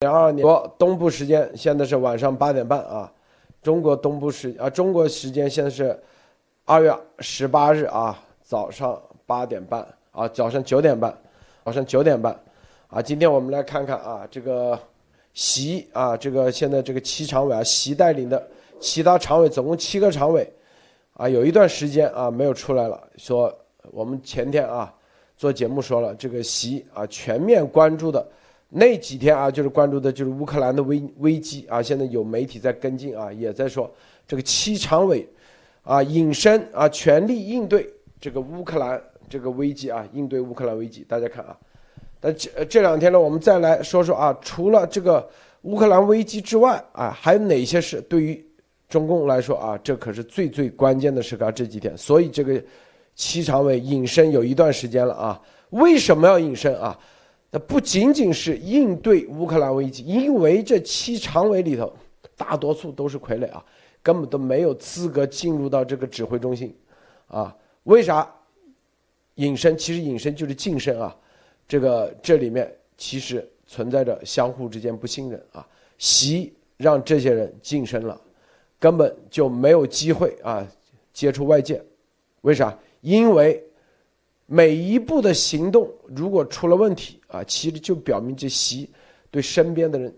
零二年东部时间现在是晚上八点半啊，中国东部时啊中国时间现在是二月十八日啊早上八点半啊早上九点半，早上九点半啊，今天我们来看看啊这个习啊这个现在这个七常委啊习带领的其他常委总共七个常委啊有一段时间啊没有出来了，说我们前天啊做节目说了这个习啊全面关注的。那几天啊，就是关注的就是乌克兰的危危机啊，现在有媒体在跟进啊，也在说这个七常委啊隐身啊，全力应对这个乌克兰这个危机啊，应对乌克兰危机。大家看啊，但这这两天呢，我们再来说说啊，除了这个乌克兰危机之外啊，还有哪些是对于中共来说啊，这可是最最关键的时刻。这几天，所以这个七常委隐身有一段时间了啊，为什么要隐身啊？那不仅仅是应对乌克兰危机，因为这七常委里头大多数都是傀儡啊，根本都没有资格进入到这个指挥中心，啊，为啥隐身？其实隐身就是晋升啊，这个这里面其实存在着相互之间不信任啊，习让这些人晋升了，根本就没有机会啊接触外界，为啥？因为。每一步的行动如果出了问题啊，其实就表明这习对身边的人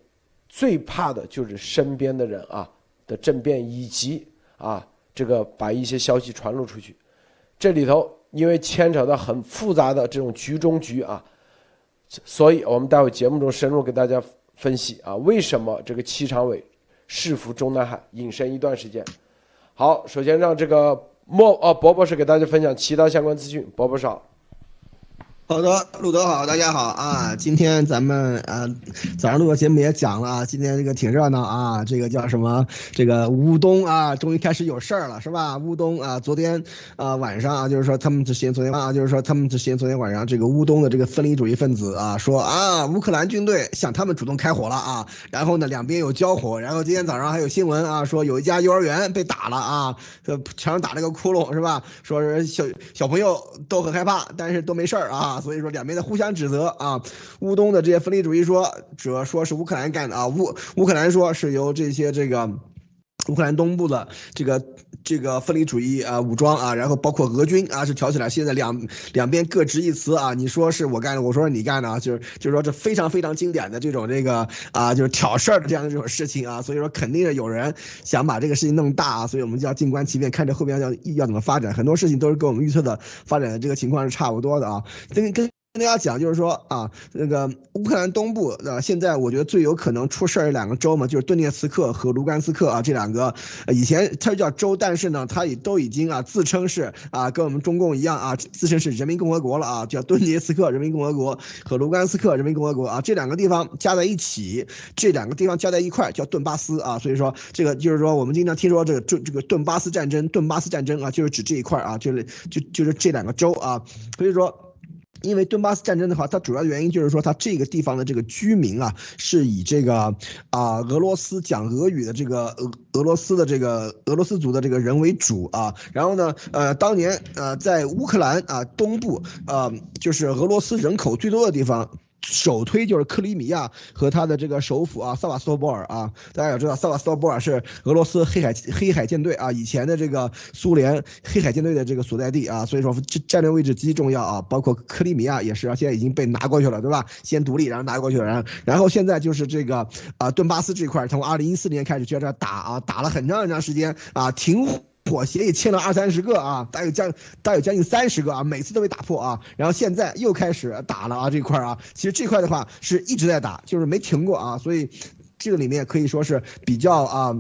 最怕的就是身边的人啊的政变以及啊这个把一些消息传露出去。这里头因为牵扯到很复杂的这种局中局啊，所以我们待会节目中深入给大家分析啊，为什么这个七常委誓服中南海隐身一段时间。好，首先让这个。莫哦，博博士给大家分享其他相关资讯。博博士好。的，路德好，大家好啊！今天咱们啊早上录的节目也讲了啊，今天这个挺热闹啊，这个叫什么？这个乌东啊，终于开始有事儿了，是吧？乌东啊，昨天啊晚上啊，就是说他们之前昨天啊，就是说他们之前昨天晚上这个乌东的这个分离主义分子啊，说啊乌克兰军队向他们主动开火了啊，然后呢两边有交火，然后今天早上还有新闻啊，说有一家幼儿园被打了啊，墙上打了个窟窿是吧？说是小小朋友都很害怕，但是都没事儿啊。所以说两边在互相指责啊，乌东的这些分离主义说，主要说是乌克兰干的啊，乌乌克兰说是由这些这个乌克兰东部的这个这个分离主义啊武装啊，然后包括俄军啊是挑起来，现在两两边各执一词啊，你说是我干的，我说是你干的啊，就是就是说这非常非常经典的这种这个啊就是挑事儿的这样的这种事情啊，所以说肯定是有人想把这个事情弄大啊，所以我们就要静观其变，看这后边要要怎么发展，很多事情都是跟我们预测的发展的这个情况是差不多的啊，跟跟。跟大家讲，就是说啊，那个乌克兰东部啊，现在我觉得最有可能出事儿两个州嘛，就是顿涅茨克和卢甘斯克啊，这两个以前它叫州，但是呢，它也都已经啊自称是啊，跟我们中共一样啊，自称是人民共和国了啊，叫顿涅茨克人民共和国和卢甘斯克人民共和国啊，这两个地方加在一起，这两个地方加在一块叫顿巴斯啊，所以说这个就是说我们经常听说这个这这个顿巴斯战争，顿巴斯战争啊，就是指这一块啊，就是就就是这两个州啊，所以说。因为顿巴斯战争的话，它主要的原因就是说，它这个地方的这个居民啊，是以这个啊俄罗斯讲俄语的这个俄俄罗斯的这个俄罗斯族的这个人为主啊。然后呢，呃，当年呃在乌克兰啊东部啊，就是俄罗斯人口最多的地方。首推就是克里米亚和他的这个首府啊，萨瓦斯托波尔啊，大家也知道，萨瓦斯托波尔是俄罗斯黑海黑海舰队啊，以前的这个苏联黑海舰队的这个所在地啊，所以说这战略位置极其重要啊，包括克里米亚也是啊，现在已经被拿过去了，对吧？先独立，然后拿过去了，然后然后现在就是这个啊，顿巴斯这块，从二零一四年开始就在这打啊，打了很长很长时间啊，停。妥协也签了二三十个啊，大有将大有将近三十个啊，每次都被打破啊，然后现在又开始打了啊这块啊，其实这块的话是一直在打，就是没停过啊，所以这个里面可以说是比较啊。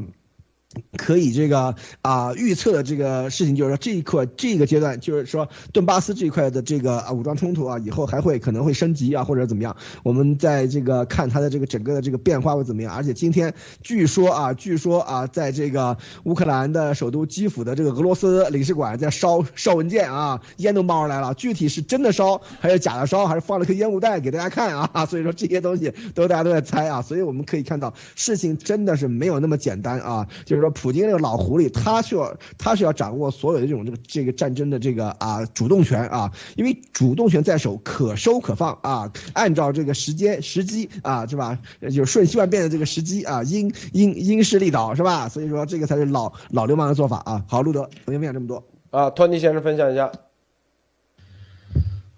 可以这个啊预测的这个事情就是说这一块这个阶段就是说顿巴斯这一块的这个啊武装冲突啊以后还会可能会升级啊或者怎么样？我们在这个看它的这个整个的这个变化会怎么样？而且今天据说啊据说啊在这个乌克兰的首都基辅的这个俄罗斯领事馆在烧烧文件啊烟都冒出来了，具体是真的烧还是假的烧还是放了颗烟雾弹给大家看啊？所以说这些东西都大家都在猜啊，所以我们可以看到事情真的是没有那么简单啊，就是说。普京这个老狐狸，他需要他是要掌握所有的这种这个这个战争的这个啊主动权啊，因为主动权在手，可收可放啊，按照这个时间时机啊，是吧？就瞬息万变的这个时机啊，因因因势利导是吧？所以说这个才是老老流氓的做法啊。好，路德，我先分享这么多啊，托尼先生分享一下。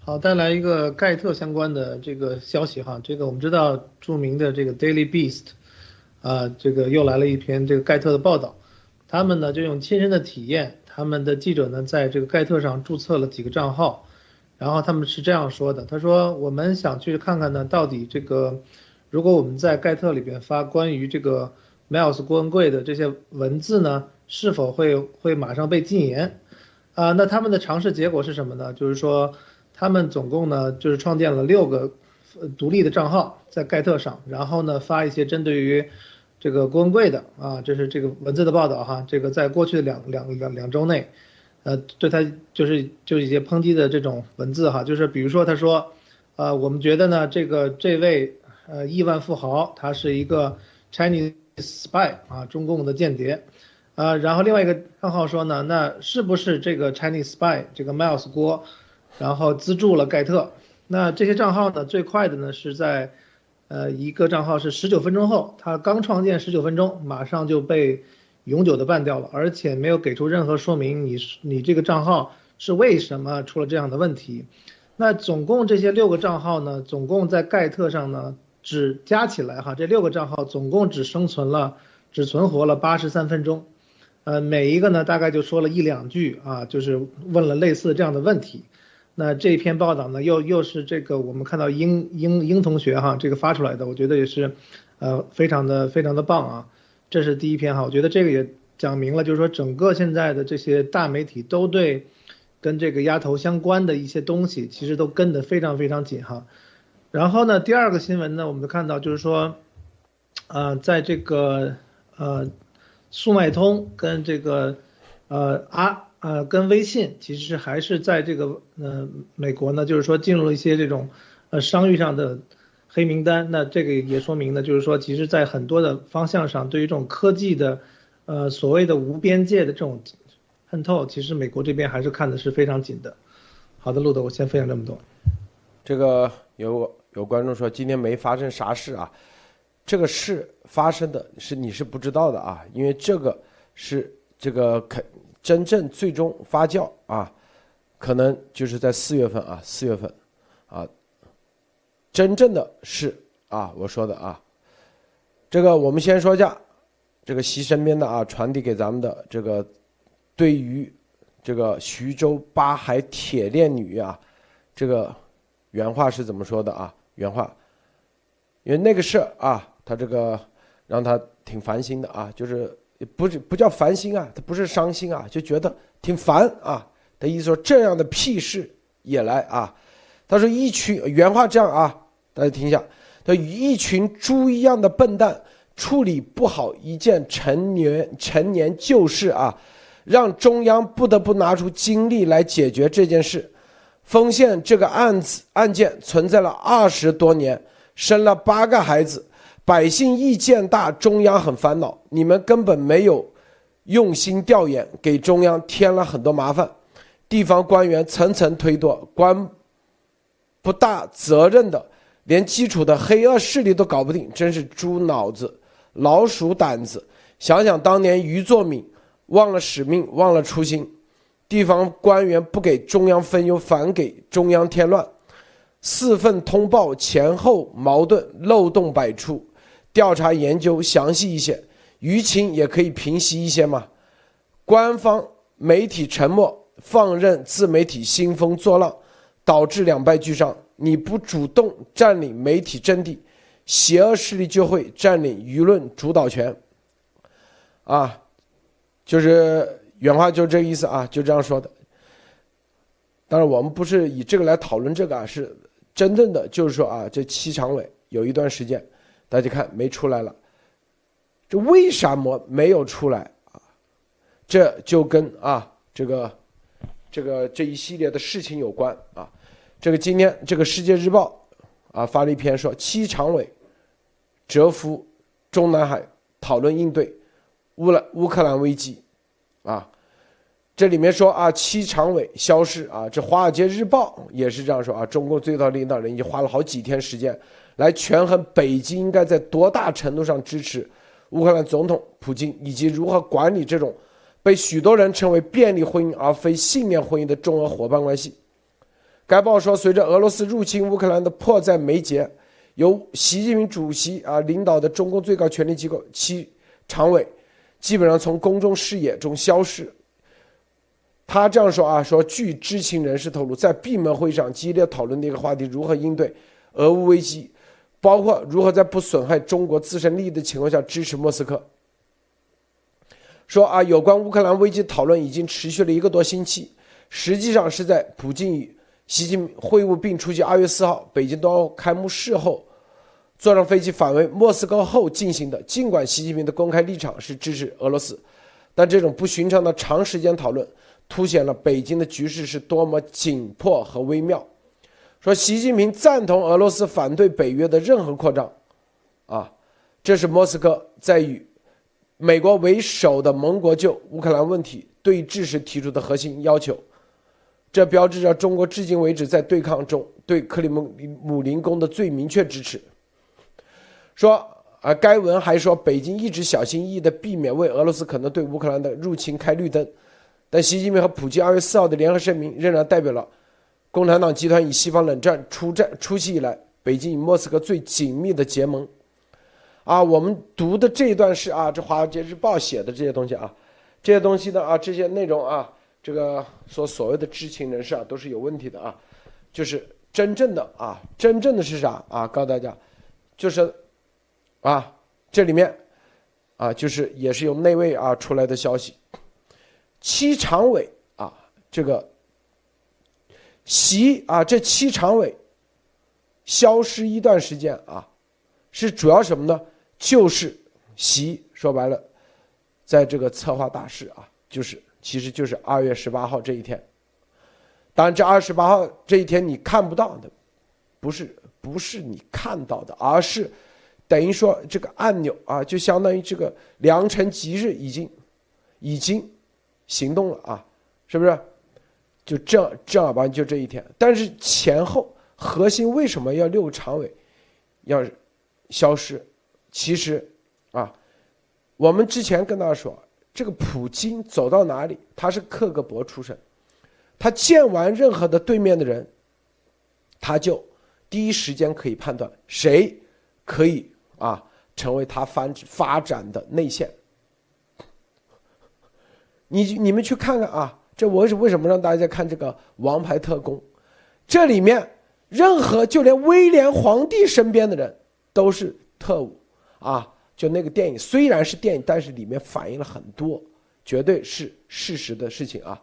好，带来一个盖特相关的这个消息哈，这个我们知道著名的这个 Daily Beast，啊，这个又来了一篇这个盖特的报道，他们呢就用亲身的体验，他们的记者呢在这个盖特上注册了几个账号，然后他们是这样说的，他说我们想去看看呢，到底这个如果我们在盖特里边发关于这个 Miles 郭文贵的这些文字呢，是否会会马上被禁言？啊，那他们的尝试结果是什么呢？就是说。他们总共呢，就是创建了六个独立的账号在盖特上，然后呢发一些针对于这个郭文贵的啊，这是这个文字的报道哈，这个在过去的两两两两周内，呃，对他就是就是一些抨击的这种文字哈，就是比如说他说，呃，我们觉得呢，这个这位呃亿万富豪他是一个 Chinese spy 啊，中共的间谍，啊，然后另外一个账号说呢，那是不是这个 Chinese spy 这个 Miles 郭？然后资助了盖特，那这些账号呢？最快的呢是在，呃，一个账号是十九分钟后，他刚创建十九分钟，马上就被永久的办掉了，而且没有给出任何说明，你你这个账号是为什么出了这样的问题？那总共这些六个账号呢？总共在盖特上呢，只加起来哈，这六个账号总共只生存了，只存活了八十三分钟，呃，每一个呢大概就说了一两句啊，就是问了类似这样的问题。那这篇报道呢，又又是这个我们看到英英英同学哈，这个发出来的，我觉得也是，呃，非常的非常的棒啊。这是第一篇哈，我觉得这个也讲明了，就是说整个现在的这些大媒体都对跟这个丫头相关的一些东西，其实都跟得非常非常紧哈。然后呢，第二个新闻呢，我们看到就是说，呃，在这个呃，速卖通跟这个呃阿。呃，跟微信其实还是在这个呃美国呢，就是说进入了一些这种呃商誉上的黑名单。那这个也说明呢，就是说其实在很多的方向上，对于这种科技的呃所谓的无边界的这种渗透，其实美国这边还是看的是非常紧的。好的，路德，我先分享这么多。这个有有观众说今天没发生啥事啊，这个事发生的是你是不知道的啊，因为这个是这个肯。真正最终发酵啊，可能就是在四月份啊，四月份，啊，真正的是啊，我说的啊，这个我们先说一下，这个习身边的啊，传递给咱们的这个，对于这个徐州八海铁链女啊，这个原话是怎么说的啊？原话，因为那个事啊，他这个让他挺烦心的啊，就是。不是不叫烦心啊，他不是伤心啊，就觉得挺烦啊。的意思说这样的屁事也来啊。他说一群原话这样啊，大家听一下。他与一群猪一样的笨蛋处理不好一件陈年陈年旧事啊，让中央不得不拿出精力来解决这件事。丰县这个案子案件存在了二十多年，生了八个孩子。百姓意见大，中央很烦恼。你们根本没有用心调研，给中央添了很多麻烦。地方官员层层推脱，官不大责任的，连基础的黑恶势力都搞不定，真是猪脑子、老鼠胆子。想想当年于作敏忘了使命，忘了初心，地方官员不给中央分忧，反给中央添乱。四份通报前后矛盾，漏洞百出。调查研究详细一些，舆情也可以平息一些嘛。官方媒体沉默，放任自媒体兴风作浪，导致两败俱伤。你不主动占领媒体阵地，邪恶势力就会占领舆论主导权。啊，就是原话就这个意思啊，就这样说的。当然，我们不是以这个来讨论这个啊，是真正的就是说啊，这七常委有一段时间。大家看，没出来了，这为什么没有出来啊？这就跟啊这个这个这一系列的事情有关啊。这个今天这个《世界日报》啊发了一篇说，七常委蛰伏中南海讨论应对，乌兰乌克兰危机，啊，这里面说啊，七常委消失啊，这《华尔街日报》也是这样说啊，中共最高领导人已经花了好几天时间来权衡北京应该在多大程度上支持乌克兰总统普京，以及如何管理这种被许多人称为便利婚姻而非信念婚姻的中俄伙伴关系。该报说，随着俄罗斯入侵乌克兰的迫在眉睫，由习近平主席啊领导的中共最高权力机构七常委。基本上从公众视野中消失。他这样说啊，说据知情人士透露，在闭门会上激烈讨论的一个话题，如何应对俄乌危机，包括如何在不损害中国自身利益的情况下支持莫斯科。说啊，有关乌克兰危机讨论已经持续了一个多星期，实际上是在普京与习近平会晤并出席二月四号北京冬奥开幕式后。坐上飞机返回莫斯科后进行的。尽管习近平的公开立场是支持俄罗斯，但这种不寻常的长时间讨论，凸显了北京的局势是多么紧迫和微妙。说习近平赞同俄罗斯反对北约的任何扩张，啊，这是莫斯科在与美国为首的盟国就乌克兰问题对峙时提出的核心要求。这标志着中国至今为止在对抗中对克里姆林宫的最明确支持。说，而该文还说，北京一直小心翼翼地避免为俄罗斯可能对乌克兰的入侵开绿灯，但习近平和普京二月四号的联合声明仍然代表了共产党集团与西方冷战初战初期以来，北京与莫斯科最紧密的结盟。啊，我们读的这一段是啊，这《华尔街日报》写的这些东西啊，这些东西呢啊，这些内容啊，这个说所谓的知情人士啊，都是有问题的啊，就是真正的啊，真正的是啥啊？告诉大家，就是。啊，这里面，啊，就是也是由内卫啊出来的消息，七常委啊，这个习啊，这七常委消失一段时间啊，是主要什么呢？就是习说白了，在这个策划大事啊，就是其实就是二月十八号这一天。当然，这二十八号这一天你看不到的，不是不是你看到的，而是。等于说这个按钮啊，就相当于这个良辰吉日已经，已经行动了啊，是不是？就正正儿八经就这一天。但是前后核心为什么要六个常委要消失？其实啊，我们之前跟大家说，这个普京走到哪里，他是克格勃出身，他见完任何的对面的人，他就第一时间可以判断谁可以。啊，成为他发发展的内线。你你们去看看啊，这我是为什么让大家看这个《王牌特工》？这里面任何就连威廉皇帝身边的人都是特务啊！就那个电影虽然是电影，但是里面反映了很多绝对是事实的事情啊！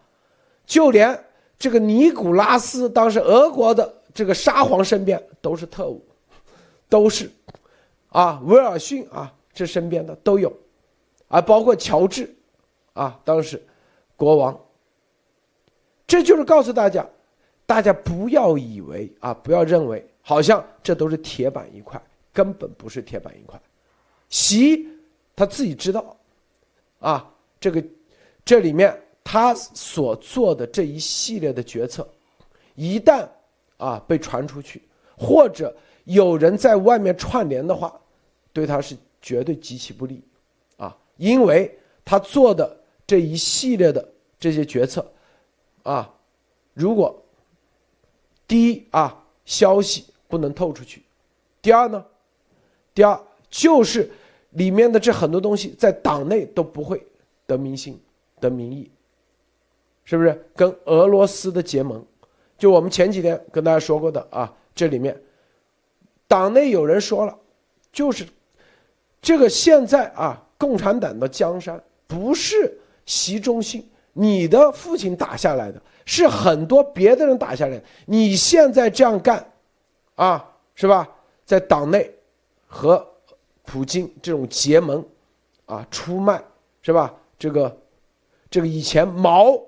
就连这个尼古拉斯当时俄国的这个沙皇身边都是特务，都是。啊，威尔逊啊，这身边的都有，啊，包括乔治，啊，当时国王。这就是告诉大家，大家不要以为啊，不要认为好像这都是铁板一块，根本不是铁板一块。习他自己知道，啊，这个这里面他所做的这一系列的决策，一旦啊被传出去，或者。有人在外面串联的话，对他是绝对极其不利，啊，因为他做的这一系列的这些决策，啊，如果第一啊消息不能透出去，第二呢，第二就是里面的这很多东西在党内都不会得民心、得民意，是不是？跟俄罗斯的结盟，就我们前几天跟大家说过的啊，这里面。党内有人说了，就是这个现在啊，共产党的江山不是习中心你的父亲打下来的，是很多别的人打下来。你现在这样干，啊，是吧？在党内和普京这种结盟，啊，出卖，是吧？这个这个以前毛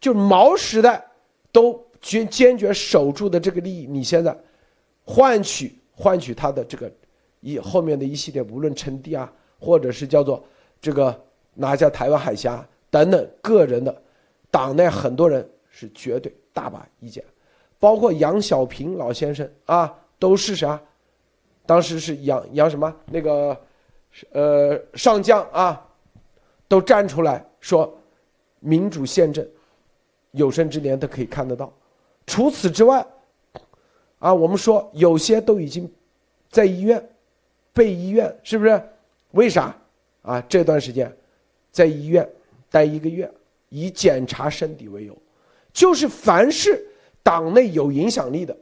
就毛时代都坚坚决守住的这个利益，你现在换取。换取他的这个一后面的一系列，无论称帝啊，或者是叫做这个拿下台湾海峡等等个人的，党内很多人是绝对大把意见，包括杨小平老先生啊，都是啥？当时是杨杨什么那个，呃上将啊，都站出来说，民主宪政，有生之年都可以看得到。除此之外，啊，我们说有些都已经在医院，被医院是不是？为啥？啊，这段时间在医院待一个月，以检查身体为由，就是凡是党内有影响力的，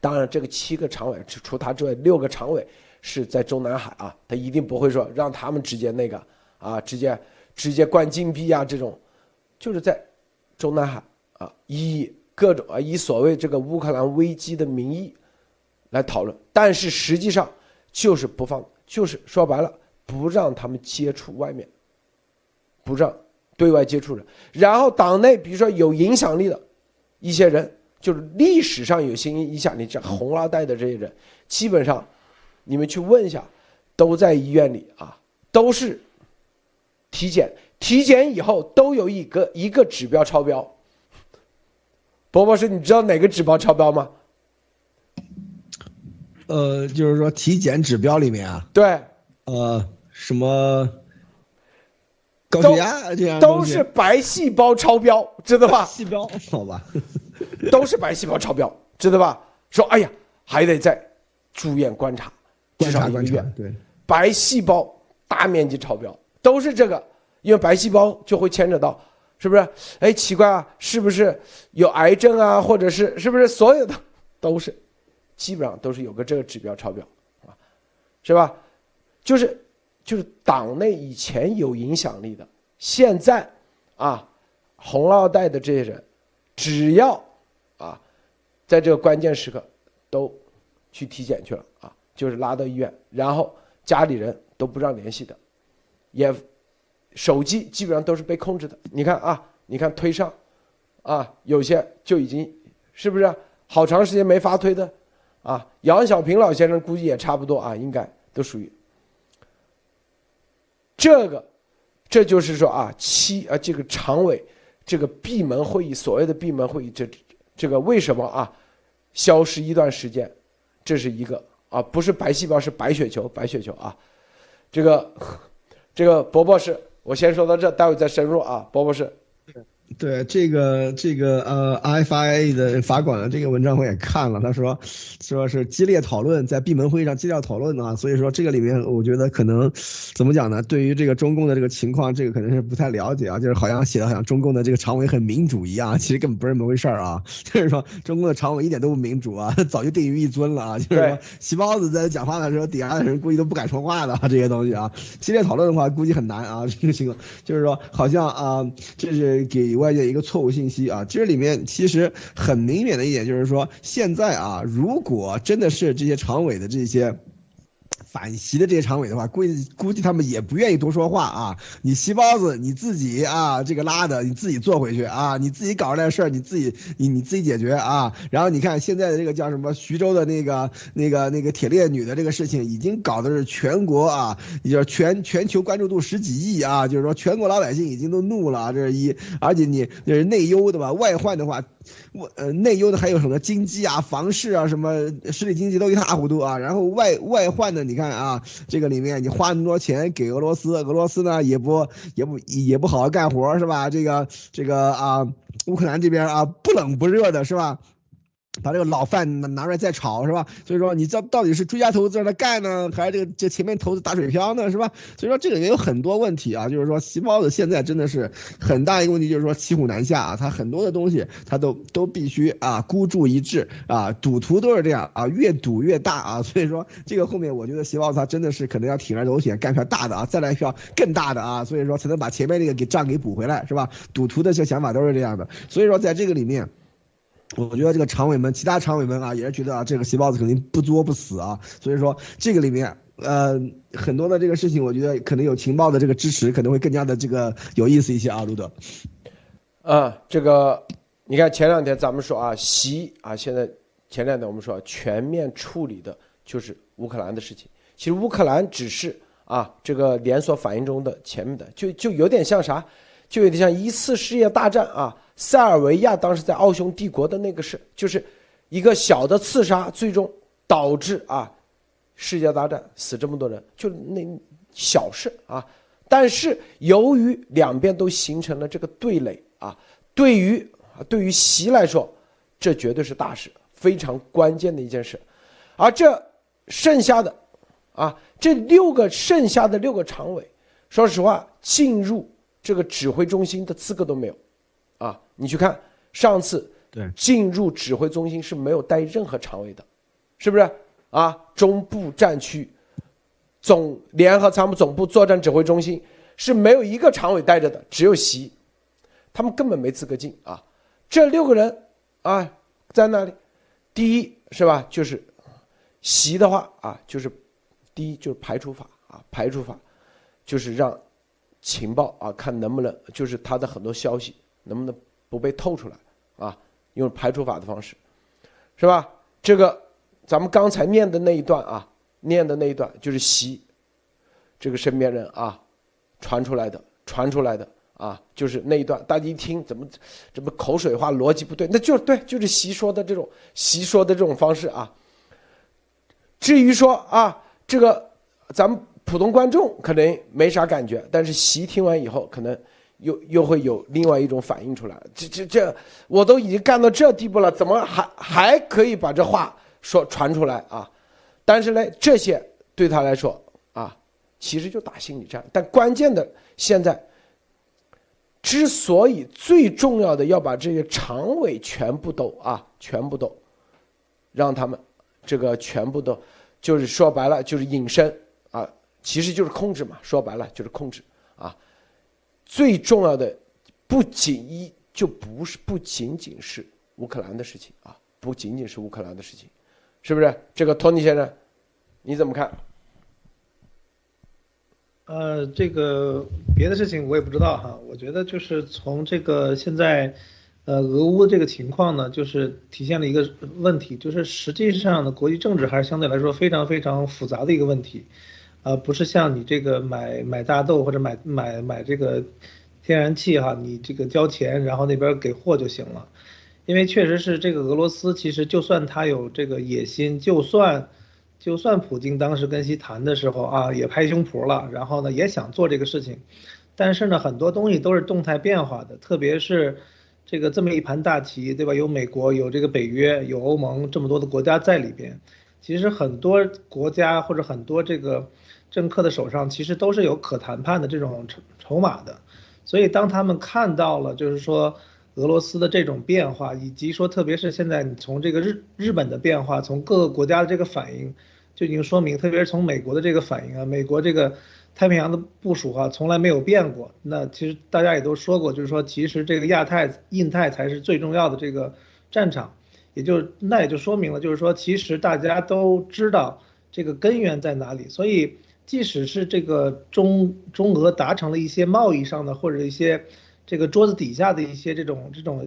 当然这个七个常委除他之外，六个常委是在中南海啊，他一定不会说让他们直接那个啊，直接直接灌禁闭啊这种，就是在中南海啊，以各种啊以所谓这个乌克兰危机的名义来讨论，但是实际上就是不放，就是说白了。不让他们接触外面，不让对外接触人。然后党内比如说有影响力的一些人，就是历史上有些影响力，这红二代的这些人，基本上你们去问一下，都在医院里啊，都是体检，体检以后都有一个一个指标超标。伯伯说：“你知道哪个指标超标吗？”呃，就是说体检指标里面啊，对。呃，什么高血压这样都是白细胞超标，知道吧？细胞好吧，都是白细胞超标，知道吧？说哎呀，还得再住院观察，观察观察，对，白细胞大面积超标，都是这个，因为白细胞就会牵扯到，是不是？哎，奇怪啊，是不是有癌症啊？或者是是不是所有的都是，基本上都是有个这个指标超标，啊，是吧？就是，就是党内以前有影响力的，现在，啊，红二代的这些人，只要，啊，在这个关键时刻，都去体检去了啊，就是拉到医院，然后家里人都不让联系的，也，手机基本上都是被控制的。你看啊，你看推上，啊，有些就已经，是不是好长时间没发推的，啊，杨小平老先生估计也差不多啊，应该都属于。这个，这就是说啊，七啊，这个常委，这个闭门会议，所谓的闭门会议，这这个为什么啊，消失一段时间，这是一个啊，不是白细胞，是白血球，白血球啊，这个，这个伯博士，我先说到这，待会再深入啊，伯博士。对这个这个呃，FIA 的法管的这个文章我也看了，他说说是激烈讨论，在闭门会议上激烈讨论啊，所以说这个里面我觉得可能怎么讲呢？对于这个中共的这个情况，这个可能是不太了解啊，就是好像写的好像中共的这个常委很民主一样，其实根本不是那么回事儿啊，就是说中共的常委一点都不民主啊，早就定于一尊了啊，就是说席包子在讲话的时候，底下的人估计都不敢说话的啊这些东西啊，激烈讨论的话估计很难啊，这个情况就是说好像啊，这是给。外界一个错误信息啊，这里面其实很明显的一点就是说，现在啊，如果真的是这些常委的这些。反袭的这些常委的话，估计估计他们也不愿意多说话啊。你细包子你自己啊，这个拉的你自己做回去啊，你自己搞出来的事儿你自己你你自己解决啊。然后你看现在的这个叫什么徐州的那个那个那个铁链女的这个事情，已经搞的是全国啊，也就全全球关注度十几亿啊，就是说全国老百姓已经都怒了，这是一。而且你这是内忧的吧，外患的话。外呃内忧的还有什么经济啊、房市啊、什么实体经济都一塌糊涂啊。然后外外患的，你看啊，这个里面你花那么多钱给俄罗斯，俄罗斯呢也不也不也不好好干活是吧？这个这个啊，乌克兰这边啊不冷不热的是吧？把这个老范拿拿出来再炒是吧？所以说你这到底是追加投资让他干呢，还是这个这前面投资打水漂呢是吧？所以说这个也有很多问题啊，就是说细胞子现在真的是很大一个问题，就是说骑虎难下啊，他很多的东西他都都必须啊孤注一掷啊，赌徒都是这样啊，越赌越大啊，所以说这个后面我觉得细胞子他真的是可能要铤而走险干票大的啊，再来一票更大的啊，所以说才能把前面那个给账给补回来是吧？赌徒的这想法都是这样的，所以说在这个里面。我觉得这个常委们，其他常委们啊，也是觉得啊，这个细胞子肯定不作不死啊，所以说这个里面，呃，很多的这个事情，我觉得可能有情报的这个支持，可能会更加的这个有意思一些啊，路德。啊，这个你看前两天咱们说啊，习啊，现在前两天我们说全面处理的就是乌克兰的事情，其实乌克兰只是啊，这个连锁反应中的前面的，就就有点像啥，就有点像一次世界大战啊，塞尔维亚当时在奥匈帝国的那个事，就是一个小的刺杀，最终导致啊，世界大战死这么多人，就那小事啊。但是由于两边都形成了这个对垒啊，对于对于习来说，这绝对是大事，非常关键的一件事。而这剩下的啊，这六个剩下的六个常委，说实话，进入这个指挥中心的资格都没有。啊，你去看上次对进入指挥中心是没有带任何常委的，是不是？啊，中部战区。总联合参谋总部作战指挥中心是没有一个常委带着的，只有习，他们根本没资格进啊。这六个人啊，在那里，第一是吧，就是习的话啊，就是第一就是排除法啊，排除法就是让情报啊看能不能就是他的很多消息能不能不被透出来啊，用排除法的方式，是吧？这个咱们刚才念的那一段啊。念的那一段就是习，这个身边人啊，传出来的，传出来的啊，就是那一段，大家一听怎么，怎么口水话，逻辑不对，那就对，就是习说的这种，习说的这种方式啊。至于说啊，这个咱们普通观众可能没啥感觉，但是习听完以后，可能又又会有另外一种反应出来。这这这，我都已经干到这地步了，怎么还还可以把这话说传出来啊？但是呢，这些对他来说啊，其实就打心理战。但关键的现在，之所以最重要的要把这些常委全部都啊，全部都让他们这个全部都，就是说白了就是隐身啊，其实就是控制嘛。说白了就是控制。最重要的不仅一就不是不仅仅是乌克兰的事情啊，不仅仅是乌克兰的事情。是不是这个托尼先生，你怎么看？呃，这个别的事情我也不知道哈。我觉得就是从这个现在，呃，俄乌这个情况呢，就是体现了一个问题，就是实际上的国际政治还是相对来说非常非常复杂的一个问题，呃，不是像你这个买买大豆或者买买买这个天然气哈，你这个交钱，然后那边给货就行了。因为确实是这个俄罗斯，其实就算他有这个野心，就算就算普京当时跟其谈的时候啊，也拍胸脯了，然后呢也想做这个事情，但是呢很多东西都是动态变化的，特别是这个这么一盘大棋，对吧？有美国，有这个北约，有欧盟这么多的国家在里边，其实很多国家或者很多这个政客的手上其实都是有可谈判的这种筹筹码的，所以当他们看到了，就是说。俄罗斯的这种变化，以及说，特别是现在你从这个日日本的变化，从各个国家的这个反应，就已经说明，特别是从美国的这个反应啊，美国这个太平洋的部署啊，从来没有变过。那其实大家也都说过，就是说，其实这个亚太、印太才是最重要的这个战场，也就那也就说明了，就是说，其实大家都知道这个根源在哪里。所以，即使是这个中中俄达成了一些贸易上的或者一些。这个桌子底下的一些这种这种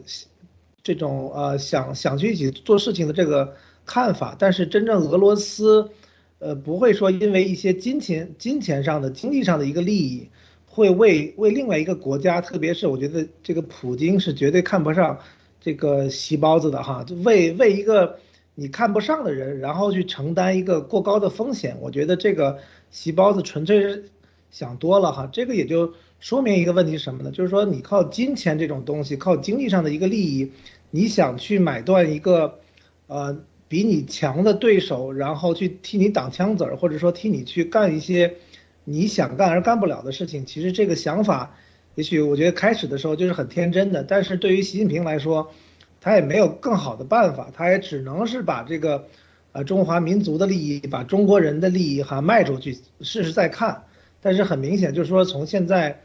这种呃想想去一起做事情的这个看法，但是真正俄罗斯，呃不会说因为一些金钱金钱上的经济上的一个利益，会为为另外一个国家，特别是我觉得这个普京是绝对看不上这个席包子的哈，就为为一个你看不上的人，然后去承担一个过高的风险，我觉得这个席包子纯粹是想多了哈，这个也就。说明一个问题什么呢？就是说你靠金钱这种东西，靠经济上的一个利益，你想去买断一个，呃，比你强的对手，然后去替你挡枪子儿，或者说替你去干一些你想干而干不了的事情，其实这个想法，也许我觉得开始的时候就是很天真的，但是对于习近平来说，他也没有更好的办法，他也只能是把这个，呃，中华民族的利益，把中国人的利益哈卖出去，试试再看。但是很明显，就是说从现在。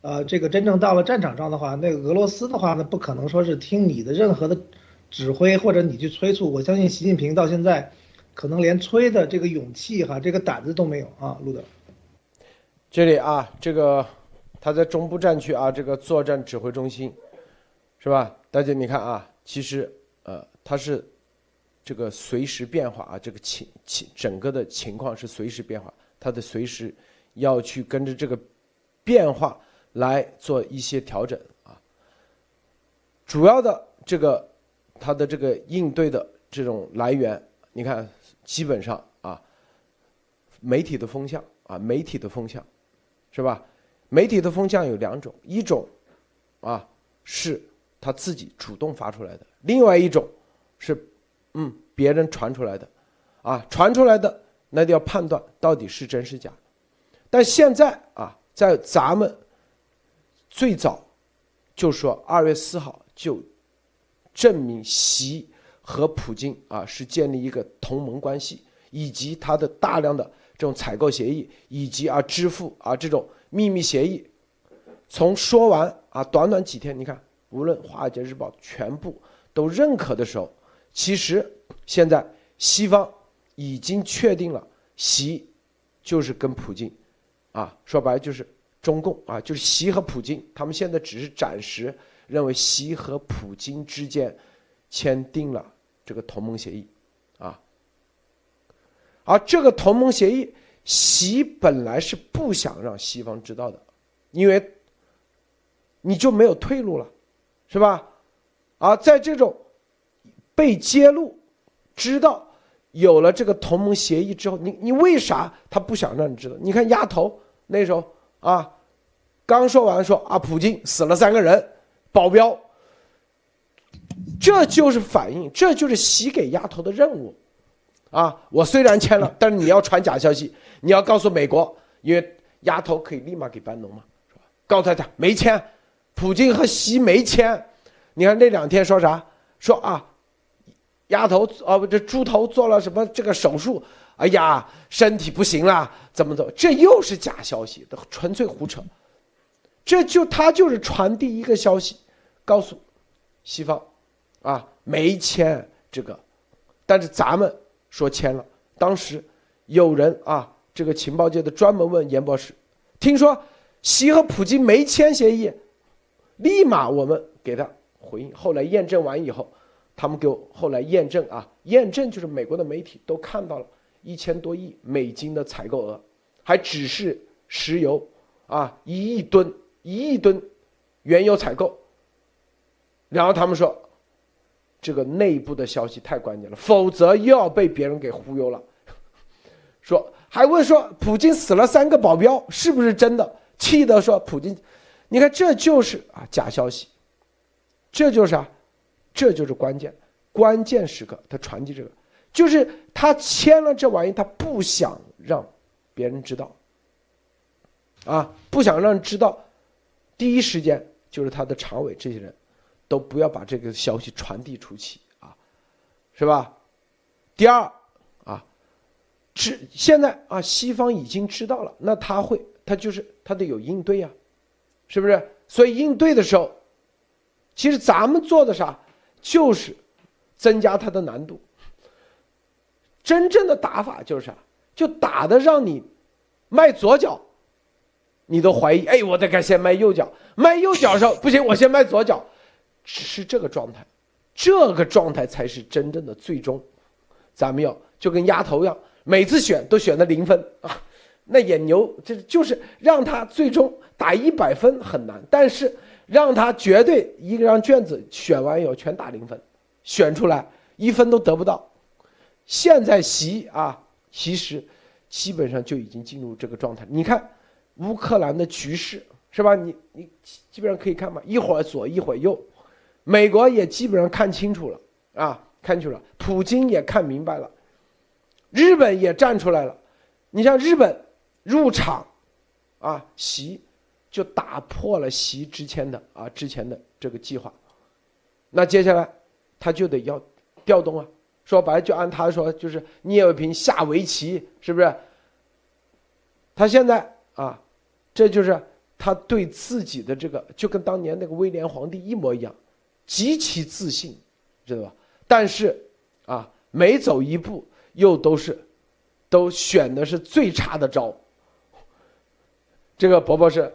呃，这个真正到了战场上的话，那个俄罗斯的话呢，不可能说是听你的任何的指挥或者你去催促。我相信习近平到现在，可能连催的这个勇气哈，这个胆子都没有啊，路德。这里啊，这个他在中部战区啊，这个作战指挥中心，是吧？大姐你看啊，其实呃，他是这个随时变化啊，这个情情整个的情况是随时变化，他的随时。要去跟着这个变化来做一些调整啊。主要的这个它的这个应对的这种来源，你看基本上啊，媒体的风向啊，媒体的风向是吧？媒体的风向有两种，一种啊是他自己主动发出来的，另外一种是嗯别人传出来的，啊传出来的那就要判断到底是真是假。但现在啊，在咱们最早就说二月四号就证明习和普京啊是建立一个同盟关系，以及他的大量的这种采购协议，以及啊支付啊这种。秘密协议，从说完啊，短短几天，你看，无论《华尔街日报》全部都认可的时候，其实现在西方已经确定了，习就是跟普京，啊，说白了就是中共啊，就是习和普京，他们现在只是暂时认为习和普京之间签订了这个同盟协议，啊，而这个同盟协议。习本来是不想让西方知道的，因为你就没有退路了，是吧？而在这种被揭露、知道有了这个同盟协议之后，你你为啥他不想让你知道？你看丫头那时候啊，刚说完说啊，普京死了三个人，保镖，这就是反应，这就是习给丫头的任务。啊，我虽然签了，但是你要传假消息，你要告诉美国，因为丫头可以立马给班农嘛，告诉他没签，普京和习没签。你看那两天说啥？说啊，丫头哦不，这猪头做了什么这个手术？哎呀，身体不行了，怎么走？这又是假消息，纯粹胡扯。这就他就是传递一个消息，告诉西方，啊没签这个，但是咱们。说签了，当时有人啊，这个情报界的专门问严博士，听说习和普京没签协议，立马我们给他回应。后来验证完以后，他们给我后来验证啊，验证就是美国的媒体都看到了一千多亿美金的采购额，还只是石油啊一亿吨一亿吨原油采购，然后他们说。这个内部的消息太关键了，否则又要被别人给忽悠了。说还问说普京死了三个保镖是不是真的？气得说普京，你看这就是啊假消息，这就是啊，这就是关键关键时刻他传递这个，就是他签了这玩意，他不想让别人知道，啊不想让知道，第一时间就是他的常委这些人。都不要把这个消息传递出去啊，是吧？第二啊，知现在啊，西方已经知道了，那他会，他就是他得有应对呀，是不是？所以应对的时候，其实咱们做的啥，就是增加它的难度。真正的打法就是啥，就打的让你迈左脚，你都怀疑，哎，我得该先迈右脚，迈右脚时候不行，我先迈左脚。是这个状态，这个状态才是真正的最终。咱们要就跟丫头一样，每次选都选的零分啊，那也牛。这就是让他最终打一百分很难，但是让他绝对一个张卷子选完以后全打零分，选出来一分都得不到。现在习啊，其实基本上就已经进入这个状态。你看乌克兰的局势是吧？你你基本上可以看嘛，一会儿左一会儿右。美国也基本上看清楚了啊，看清楚了，普京也看明白了，日本也站出来了。你像日本入场，啊，习就打破了习之前的啊之前的这个计划，那接下来他就得要调动啊。说白了，就按他说，就是聂卫平下围棋，是不是？他现在啊，这就是他对自己的这个，就跟当年那个威廉皇帝一模一样。极其自信，知道吧？但是，啊，每走一步又都是，都选的是最差的招。这个伯伯是，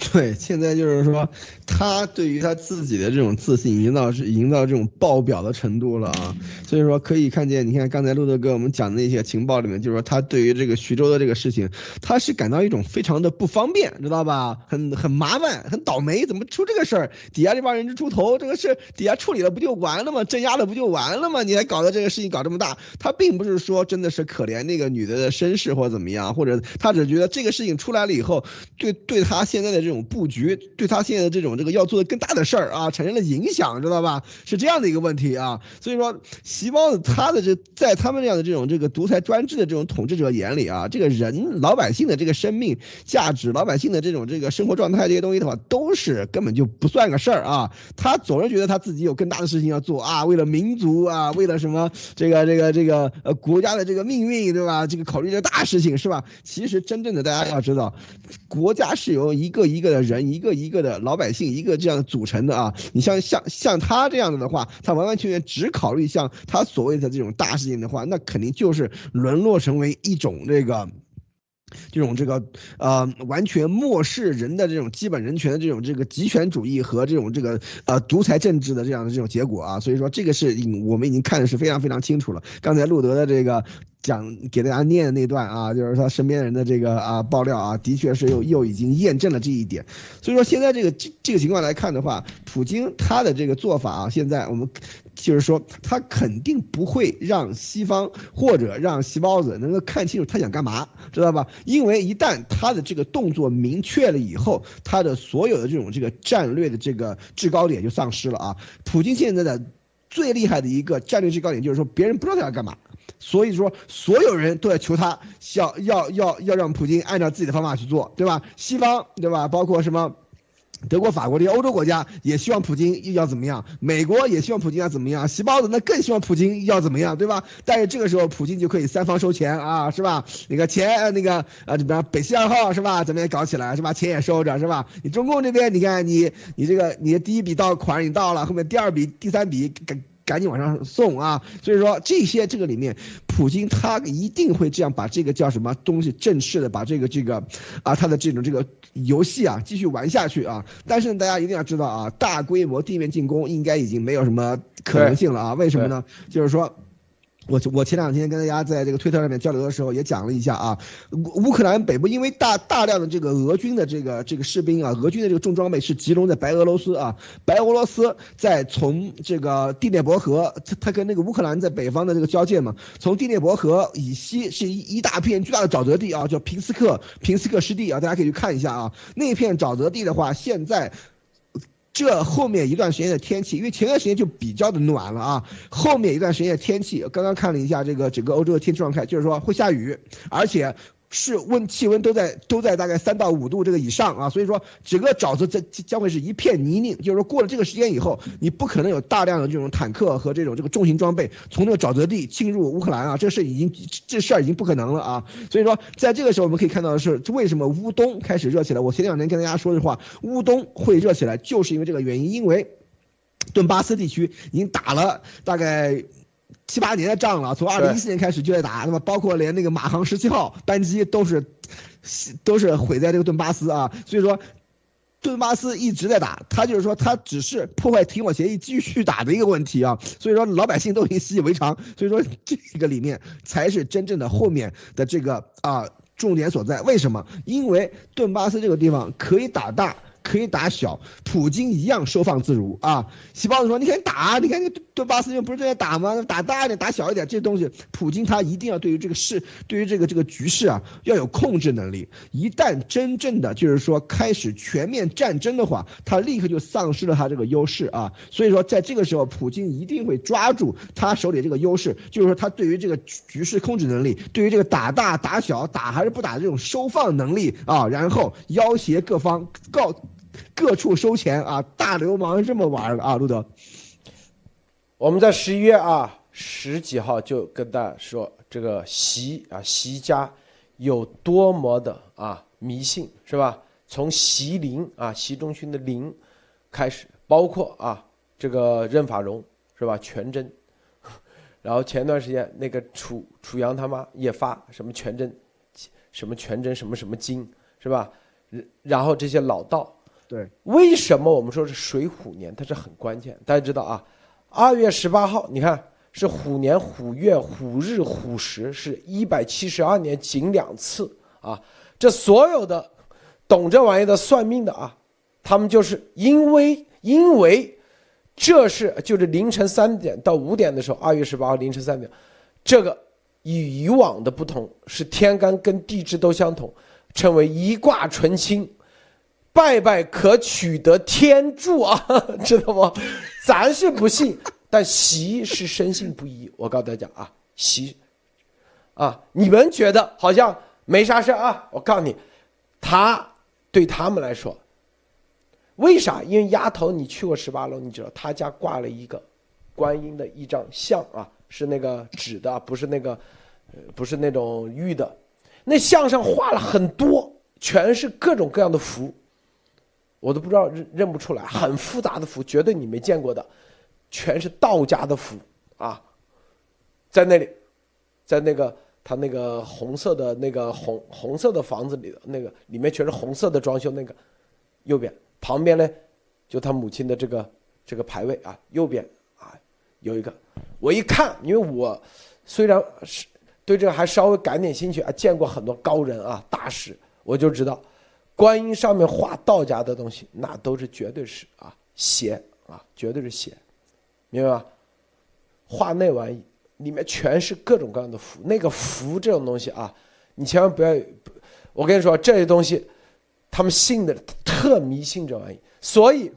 对，现在就是说，他对于他自己的这种自信，已经到是已经到这种爆表的程度了啊。所以说可以看见，你看刚才路德哥我们讲的那些情报里面，就是说他对于这个徐州的这个事情，他是感到一种非常的不方便，知道吧？很很麻烦，很倒霉，怎么出这个事儿？底下这帮人就出头，这个事底下处理了不就完了吗？镇压了不就完了吗？你还搞得这个事情搞这么大？他并不是说真的是可怜那个女的的身世或者怎么样，或者他只觉得这个事情出来了以后，对对他现在的这这种布局，对他现在的这种这个要做的更大的事儿啊，产生了影响，知道吧？是这样的一个问题啊。所以说，习包子他的这在他们这样的这种这个独裁专制的这种统治者眼里啊，这个人老百姓的这个生命价值，老百姓的这种这个生活状态这些东西的话，都是根本就不算个事儿啊。他总是觉得他自己有更大的事情要做啊，为了民族啊，为了什么这个这个这个呃国家的这个命运，对吧？这个考虑的大事情是吧？其实真正的大家要知道，国家是由一个一一个人，一个一个的老百姓，一个这样组成的啊。你像像像他这样子的话，他完完全全只考虑像他所谓的这种大事情的话，那肯定就是沦落成为一种这个。这种这个呃完全漠视人的这种基本人权的这种这个极权主义和这种这个呃独裁政治的这样的这种结果啊，所以说这个是我们已经看的是非常非常清楚了。刚才路德的这个。讲给大家念的那段啊，就是他身边人的这个啊爆料啊，的确是又又已经验证了这一点。所以说现在这个这这个情况来看的话，普京他的这个做法啊，现在我们就是说他肯定不会让西方或者让西包子能够看清楚他想干嘛，知道吧？因为一旦他的这个动作明确了以后，他的所有的这种这个战略的这个制高点就丧失了啊。普京现在的最厉害的一个战略制高点就是说，别人不知道他要干嘛。所以说，所有人都在求他，要要要要让普京按照自己的方法去做，对吧？西方，对吧？包括什么，德国、法国这些欧洲国家也希望普京要怎么样，美国也希望普京要怎么样，西包子那更希望普京要怎么样，对吧？但是这个时候，普京就可以三方收钱啊，是吧？那个钱，那个呃，比方北溪二号是吧？咱们也搞起来是吧？钱也收着是吧？你中共这边，你看你你这个你的第一笔到款你到了，后面第二笔、第三笔给。赶紧往上送啊！所以说这些这个里面，普京他一定会这样把这个叫什么东西正式的把这个这个啊他的这种这个游戏啊继续玩下去啊！但是大家一定要知道啊，大规模地面进攻应该已经没有什么可能性了啊！为什么呢？就是说。我我前两天跟大家在这个推特上面交流的时候也讲了一下啊，乌乌克兰北部因为大大量的这个俄军的这个这个士兵啊，俄军的这个重装备是集中在白俄罗斯啊，白俄罗斯在从这个第聂伯河，它它跟那个乌克兰在北方的这个交界嘛，从第聂伯河以西是一一大片巨大的沼泽地啊，叫平斯克平斯克湿地啊，大家可以去看一下啊，那片沼泽地的话，现在。这后面一段时间的天气，因为前段时间就比较的暖了啊，后面一段时间的天气，刚刚看了一下这个整个欧洲的天气状态，就是说会下雨，而且。是温气温都在都在大概三到五度这个以上啊，所以说整个沼泽将将会是一片泥泞，就是说过了这个时间以后，你不可能有大量的这种坦克和这种这个重型装备从这个沼泽地进入乌克兰啊，这个事已经这事儿已经不可能了啊，所以说在这个时候我们可以看到的是，为什么乌东开始热起来？我前两天跟大家说的话，乌东会热起来，就是因为这个原因，因为顿巴斯地区已经打了大概。七八年的仗了，从二零一四年开始就在打，那么包括连那个马航十七号班机都是，都是毁在这个顿巴斯啊，所以说，顿巴斯一直在打，他就是说他只是破坏停火协议继续打的一个问题啊，所以说老百姓都已经习以为常，所以说这个里面才是真正的后面的这个啊重点所在，为什么？因为顿巴斯这个地方可以打大。可以打小，普京一样收放自如啊！西包子说：“你看打，你看你顿巴斯不是这样打吗？打大一点，打小一点，这东西，普京他一定要对于这个事，对于这个这个局势啊，要有控制能力。一旦真正的就是说开始全面战争的话，他立刻就丧失了他这个优势啊！所以说，在这个时候，普京一定会抓住他手里这个优势，就是说他对于这个局势控制能力，对于这个打大打小，打还是不打这种收放能力啊，然后要挟各方告。各处收钱啊！大流氓这么玩的啊！路德，我们在十一月啊十几号就跟大家说，这个习啊习家有多么的啊迷信是吧？从习林啊习仲勋的林开始，包括啊这个任法荣是吧？全真，然后前段时间那个楚楚阳他妈也发什么全真，什么全真什么什么经是吧？然后这些老道。对，为什么我们说是水虎年？它是很关键，大家知道啊，二月十八号，你看是虎年虎月虎日虎时，是一百七十二年仅两次啊。这所有的懂这玩意的算命的啊，他们就是因为因为这是就是凌晨三点到五点的时候，二月十八号凌晨三点，这个与以往的不同是天干跟地支都相同，称为一卦纯清。拜拜可取得天助啊，知道不？咱是不信，但习是深信不疑。我告诉大家啊，习啊，你们觉得好像没啥事啊？我告诉你，他对他们来说，为啥？因为丫头，你去过十八楼，你知道他家挂了一个观音的一张像啊，是那个纸的，不是那个，不是那种玉的。那像上画了很多，全是各种各样的符。我都不知道认认不出来，很复杂的符，绝对你没见过的，全是道家的符啊，在那里，在那个他那个红色的那个红红色的房子里的那个里面全是红色的装修，那个右边旁边呢，就他母亲的这个这个牌位啊，右边啊有一个，我一看，因为我虽然是对这个还稍微感点兴趣啊，见过很多高人啊大师，我就知道。观音上面画道家的东西，那都是绝对是啊邪啊，绝对是邪，明白吧？画那玩意里面全是各种各样的符，那个符这种东西啊，你千万不要。我跟你说，这些东西，他们信的特迷信这玩意，所以，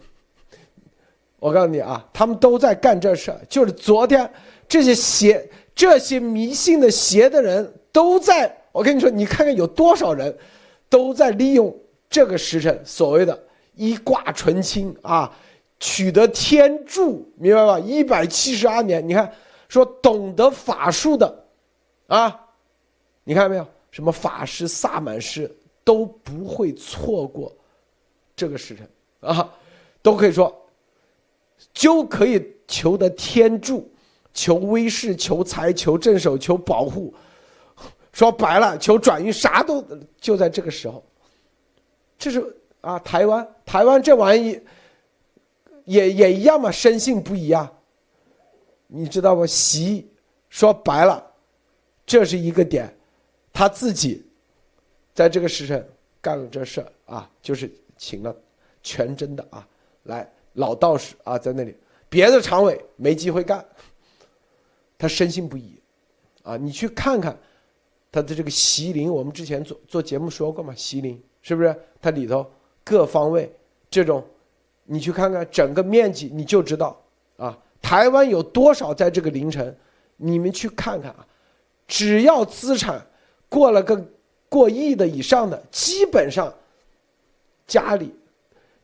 我告诉你啊，他们都在干这事儿。就是昨天这些邪、这些迷信的邪的人都在。我跟你说，你看看有多少人都在利用。这个时辰所谓的一卦纯清啊，取得天助，明白吧？一百七十二年，你看说懂得法术的，啊，你看没有？什么法师、萨满师都不会错过这个时辰啊，都可以说就可以求得天助，求威势、求财、求镇守、求保护，说白了，求转运，啥都就在这个时候。这是啊，台湾台湾这玩意也也一样嘛，深信不疑啊。你知道不？习说白了，这是一个点，他自己在这个时辰干了这事啊，就是请了全真的啊来老道士啊在那里，别的常委没机会干，他深信不疑啊。你去看看他的这个席林，我们之前做做节目说过嘛，席林。是不是它里头各方位这种，你去看看整个面积，你就知道啊，台湾有多少在这个凌晨，你们去看看啊，只要资产过了个过亿的以上的，基本上家里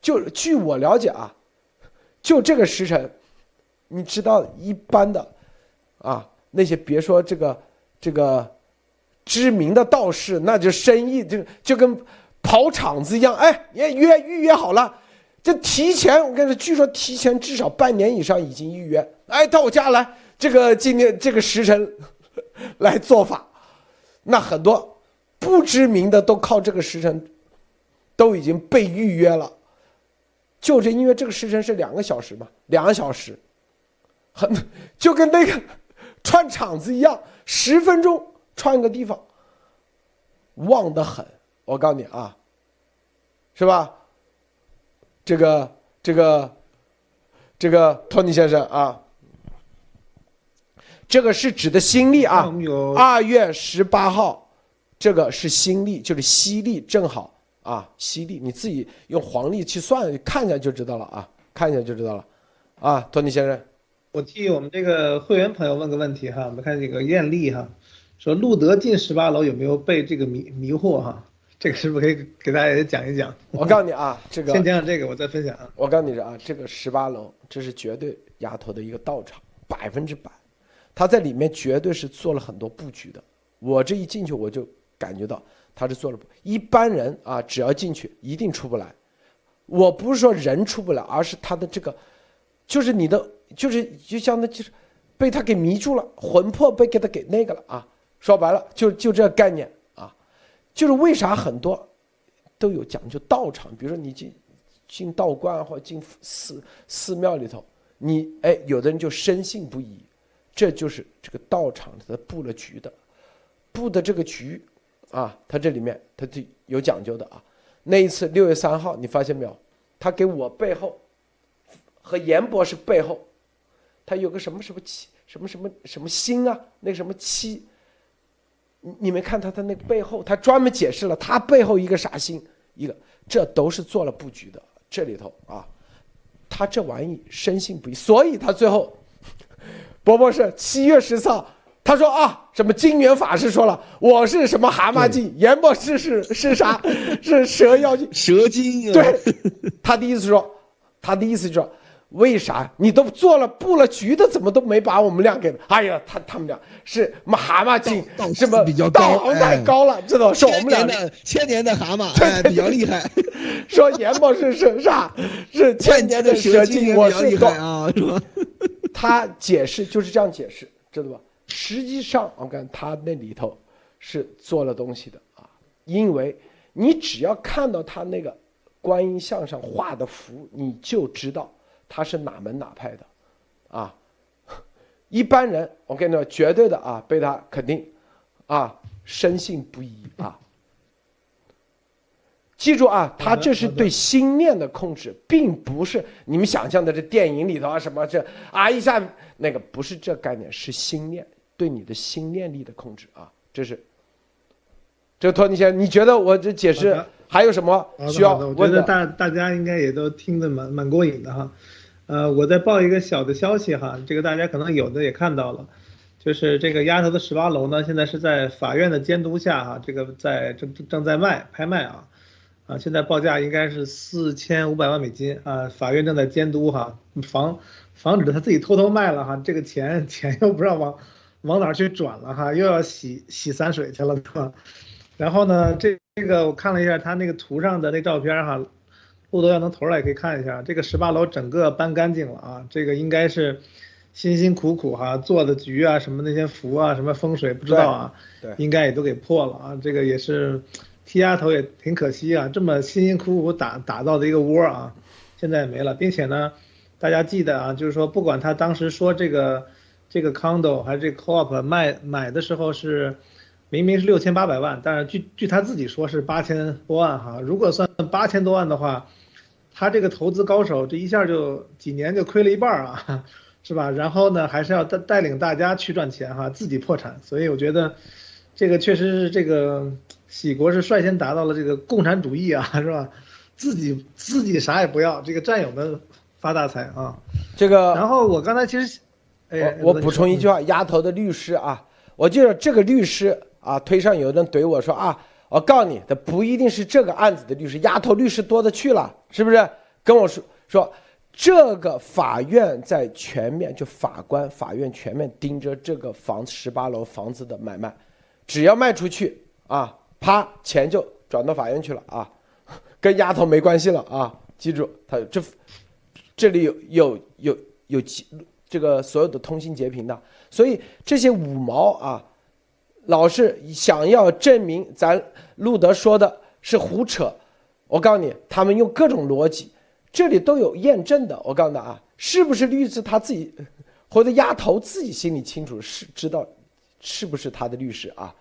就据我了解啊，就这个时辰，你知道一般的啊那些别说这个这个知名的道士，那就生意就就跟。跑场子一样，哎，也约预约好了，这提前我跟你说，据说提前至少半年以上已经预约，哎，到我家来，这个今天这个时辰来做法，那很多不知名的都靠这个时辰都已经被预约了，就是因为这个时辰是两个小时嘛，两个小时，很就跟那个串场子一样，十分钟串一个地方，旺得很。我告诉你啊，是吧？这个这个这个托尼先生啊，这个是指的新历啊。二月十八号，这个是新历，就是西历，正好啊，西历，你自己用黄历去算，看一下就知道了啊，看一下就知道了啊，托尼先生。我替我们这个会员朋友问个问题哈，我们看这个艳丽哈，说路德进十八楼有没有被这个迷迷惑哈？这个是不是可以给大家也讲一讲？我告诉你啊，这个先讲讲这个，我再分享。啊我告诉你啊，这个十八楼，这是绝对丫头的一个道场，百分之百，他在里面绝对是做了很多布局的。我这一进去，我就感觉到他是做了。一般人啊，只要进去，一定出不来。我不是说人出不来，而是他的这个，就是你的，就是就像那就是被他给迷住了，魂魄被给他给那个了啊。说白了，就就这个概念。就是为啥很多都有讲究道场，比如说你进进道观或进寺寺庙里头，你哎，有的人就深信不疑，这就是这个道场他布了局的，布的这个局啊，他这里面他就有讲究的啊。那一次六月三号，你发现没有？他给我背后和严博士背后，他有个什么什么七什么什么什么星啊？那个什么七？你你没看他他那个背后，他专门解释了他背后一个啥心，一个这都是做了布局的。这里头啊，他这玩意深信不疑，所以他最后，伯伯是七月十四号，他说啊，什么金元法师说了，我是什么蛤蟆精，阎博士是是啥？是蛇妖精，蛇精。对，他的意思说，他的意思就说。为啥你都做了布了局的，怎么都没把我们俩给？哎呀，他他们俩是蛤蟆精，什么道行太高了，知道？是我们俩的千年的蛤蟆，哎，比较厉害。说阎博士是啥？是千年的蛇精，我是害啊，是吧？他解释就是这样解释，知道吧？实际上，我看他那里头是做了东西的啊，因为你只要看到他那个观音像上画的符，你就知道。他是哪门哪派的，啊，一般人我跟你说，绝对的啊，被他肯定，啊，深信不疑啊。记住啊，他这是对心念的控制，并不是你们想象的这电影里头啊什么这啊一下那个不是这概念，是心念对你的心念力的控制啊，这是。这托尼先生，你觉得我这解释还有什么需要我觉得大大家应该也都听得蛮蛮过瘾的哈。呃，我再报一个小的消息哈，这个大家可能有的也看到了，就是这个丫头的十八楼呢，现在是在法院的监督下哈，这个在正正在卖拍卖啊，啊，现在报价应该是四千五百万美金啊，法院正在监督哈，防防止他自己偷偷卖了哈，这个钱 钱又不知道往往哪去转了哈，又要洗洗散水去了是吧？然后呢，这这个我看了一下他那个图上的那照片哈。路德要能投出来可以看一下，这个十八楼整个搬干净了啊，这个应该是辛辛苦苦哈做的局啊，什么那些符啊，什么风水不知道啊，对，应该也都给破了啊，这个也是踢丫头也挺可惜啊，这么辛辛苦苦打打造的一个窝啊，现在也没了，并且呢，大家记得啊，就是说不管他当时说这个这个 condo 还是这个 co-op 卖买的时候是。明明是六千八百万，但是据据他自己说是八千多万哈。如果算八千多万的话，他这个投资高手这一下就几年就亏了一半啊，是吧？然后呢，还是要带带领大家去赚钱哈，自己破产。所以我觉得，这个确实是这个喜国是率先达到了这个共产主义啊，是吧？自己自己啥也不要，这个战友们发大财啊。这个。然后我刚才其实，哎，我补充一句话，丫头的律师啊，我记得这个律师。啊，推上有人怼我说啊，我告诉你，他不一定是这个案子的律师，丫头律师多的去了，是不是？跟我说说，这个法院在全面，就法官法院全面盯着这个房子十八楼房子的买卖，只要卖出去啊，啪，钱就转到法院去了啊，跟丫头没关系了啊，记住，他这这里有有有有这个所有的通信截屏的，所以这些五毛啊。老是想要证明咱路德说的是胡扯，我告诉你，他们用各种逻辑，这里都有验证的。我告诉你啊，是不是律师他自己或者丫头自己心里清楚，是知道是不是他的律师啊？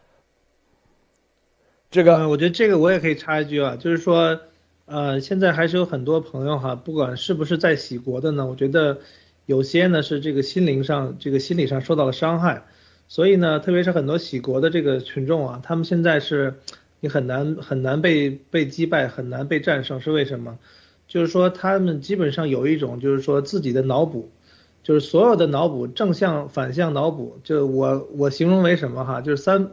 这个，我觉得这个我也可以插一句啊，就是说，呃，现在还是有很多朋友哈，不管是不是在喜国的呢，我觉得有些呢是这个心灵上，这个心理上受到了伤害。所以呢，特别是很多喜国的这个群众啊，他们现在是，你很难很难被被击败，很难被战胜，是为什么？就是说他们基本上有一种就是说自己的脑补，就是所有的脑补正向反向脑补，就我我形容为什么哈，就是三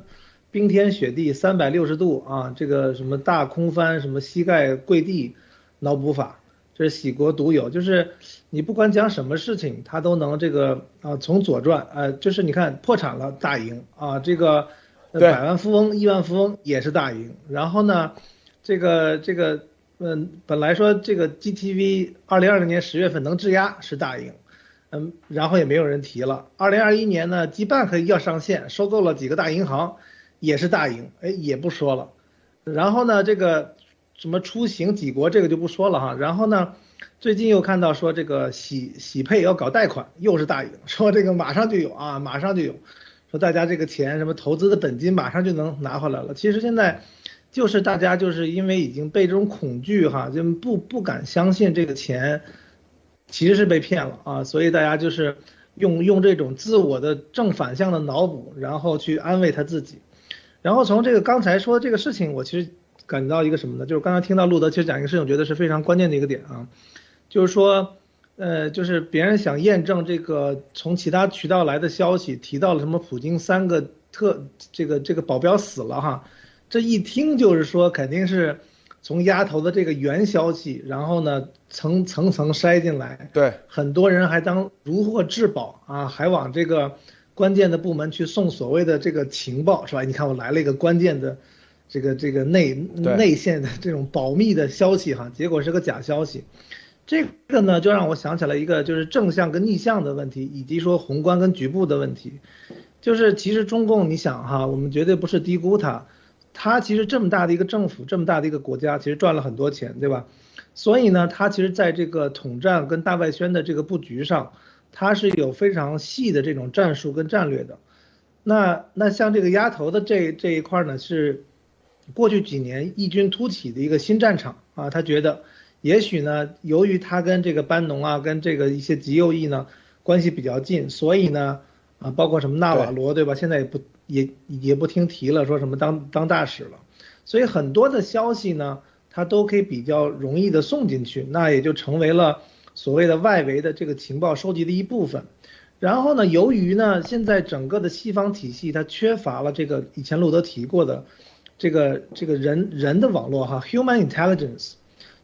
冰天雪地三百六十度啊，这个什么大空翻，什么膝盖跪地脑补法。这是喜国独有，就是你不管讲什么事情，他都能这个啊，从左转，呃，就是你看破产了大赢啊，这个百万富翁、亿万富翁也是大赢。然后呢，这个这个嗯，本来说这个 GTV 二零二零年十月份能质押是大赢，嗯，然后也没有人提了。二零二一年呢，G Bank 要上线，收购了几个大银行，也是大赢，哎，也不说了。然后呢，这个。什么出行几国这个就不说了哈。然后呢，最近又看到说这个喜喜配要搞贷款，又是大赢，说这个马上就有啊，马上就有，说大家这个钱什么投资的本金马上就能拿回来了。其实现在就是大家就是因为已经被这种恐惧哈，就不不敢相信这个钱其实是被骗了啊，所以大家就是用用这种自我的正反向的脑补，然后去安慰他自己。然后从这个刚才说这个事情，我其实感到一个什么呢？就是刚才听到路德其实讲一个事情，我觉得是非常关键的一个点啊，就是说，呃，就是别人想验证这个从其他渠道来的消息，提到了什么普京三个特这个这个保镖死了哈，这一听就是说肯定是从丫头的这个原消息，然后呢层层层筛进来，对，很多人还当如获至宝啊，还往这个。关键的部门去送所谓的这个情报是吧？你看我来了一个关键的，这个这个内内线的这种保密的消息哈，结果是个假消息，这个呢就让我想起来一个就是正向跟逆向的问题，以及说宏观跟局部的问题，就是其实中共你想哈，我们绝对不是低估它，它其实这么大的一个政府，这么大的一个国家，其实赚了很多钱，对吧？所以呢，它其实在这个统战跟大外宣的这个布局上。它是有非常细的这种战术跟战略的，那那像这个鸭头的这这一块呢，是过去几年异军突起的一个新战场啊。他觉得，也许呢，由于他跟这个班农啊，跟这个一些极右翼呢关系比较近，所以呢，啊，包括什么纳瓦罗对吧？现在也不也也不听提了，说什么当当大使了，所以很多的消息呢，他都可以比较容易的送进去，那也就成为了。所谓的外围的这个情报收集的一部分，然后呢，由于呢，现在整个的西方体系它缺乏了这个以前路德提过的，这个这个人人的网络哈，human intelligence，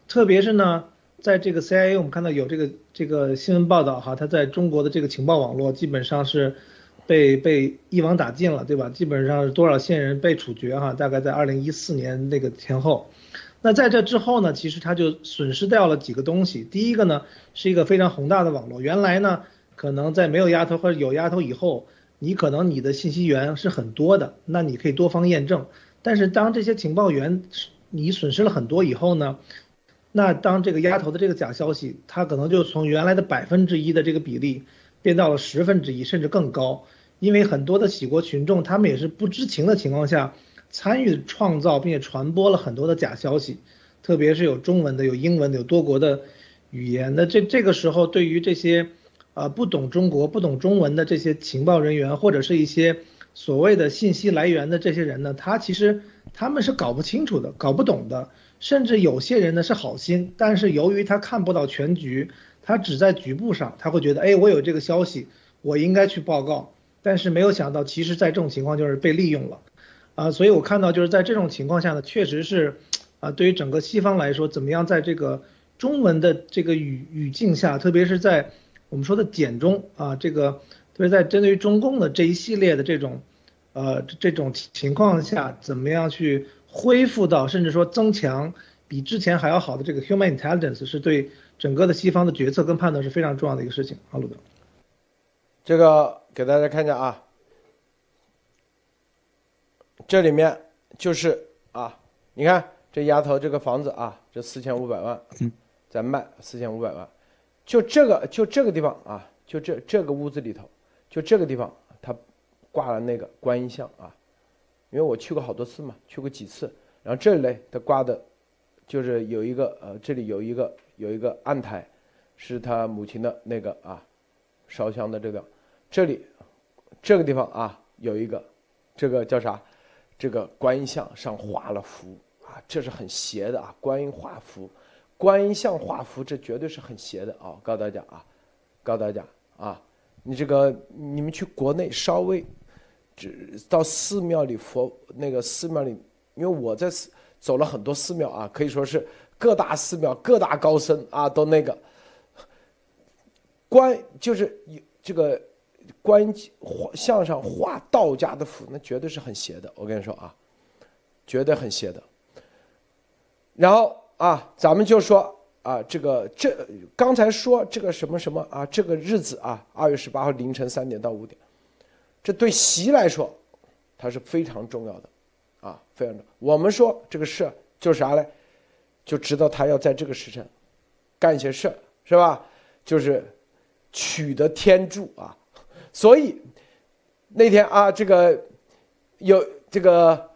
特别是呢，在这个 CIA 我们看到有这个这个新闻报道哈，它在中国的这个情报网络基本上是被被一网打尽了，对吧？基本上是多少线人被处决哈，大概在二零一四年那个前后。那在这之后呢，其实它就损失掉了几个东西。第一个呢，是一个非常宏大的网络。原来呢，可能在没有丫头或者有丫头以后，你可能你的信息源是很多的，那你可以多方验证。但是当这些情报员你损失了很多以后呢，那当这个丫头的这个假消息，它可能就从原来的百分之一的这个比例变到了十分之一，甚至更高。因为很多的喜国群众，他们也是不知情的情况下。参与创造并且传播了很多的假消息，特别是有中文的、有英文的、有多国的语言的。这这个时候，对于这些啊不懂中国、不懂中文的这些情报人员，或者是一些所谓的信息来源的这些人呢，他其实他们是搞不清楚的、搞不懂的。甚至有些人呢是好心，但是由于他看不到全局，他只在局部上，他会觉得，哎，我有这个消息，我应该去报告。但是没有想到，其实在这种情况就是被利用了。啊，所以我看到就是在这种情况下呢，确实是，啊，对于整个西方来说，怎么样在这个中文的这个语语境下，特别是在我们说的简中啊，这个特别在针对于中共的这一系列的这种，呃，这种情况下，怎么样去恢复到甚至说增强比之前还要好的这个 human intelligence，是对整个的西方的决策跟判断是非常重要的一个事情。好，鲁德，这个给大家看一下啊。这里面就是啊，你看这丫头这个房子啊，这四千五百万在卖，四千五百万，就这个就这个地方啊，就这这个屋子里头，就这个地方，他挂了那个观音像啊，因为我去过好多次嘛，去过几次，然后这里呢，他挂的，就是有一个呃，这里有一个有一个案台，是他母亲的那个啊，烧香的这个，这里这个地方啊，有一个这个叫啥？这个观音像上画了符啊，这是很邪的啊！观音画符，观音像画符，这绝对是很邪的啊！告诉大家啊，告诉大家啊，你这个你们去国内稍微，只到寺庙里佛那个寺庙里，因为我在走了很多寺庙啊，可以说是各大寺庙各大高僧啊都那个观就是这个。观画像上画道家的符，那绝对是很邪的。我跟你说啊，绝对很邪的。然后啊，咱们就说啊，这个这刚才说这个什么什么啊，这个日子啊，二月十八号凌晨三点到五点，这对习来说，它是非常重要的啊，非常重要。我们说这个事就是啥嘞？就知道他要在这个时辰干一些事是吧？就是取得天助啊。所以那天啊，这个有这个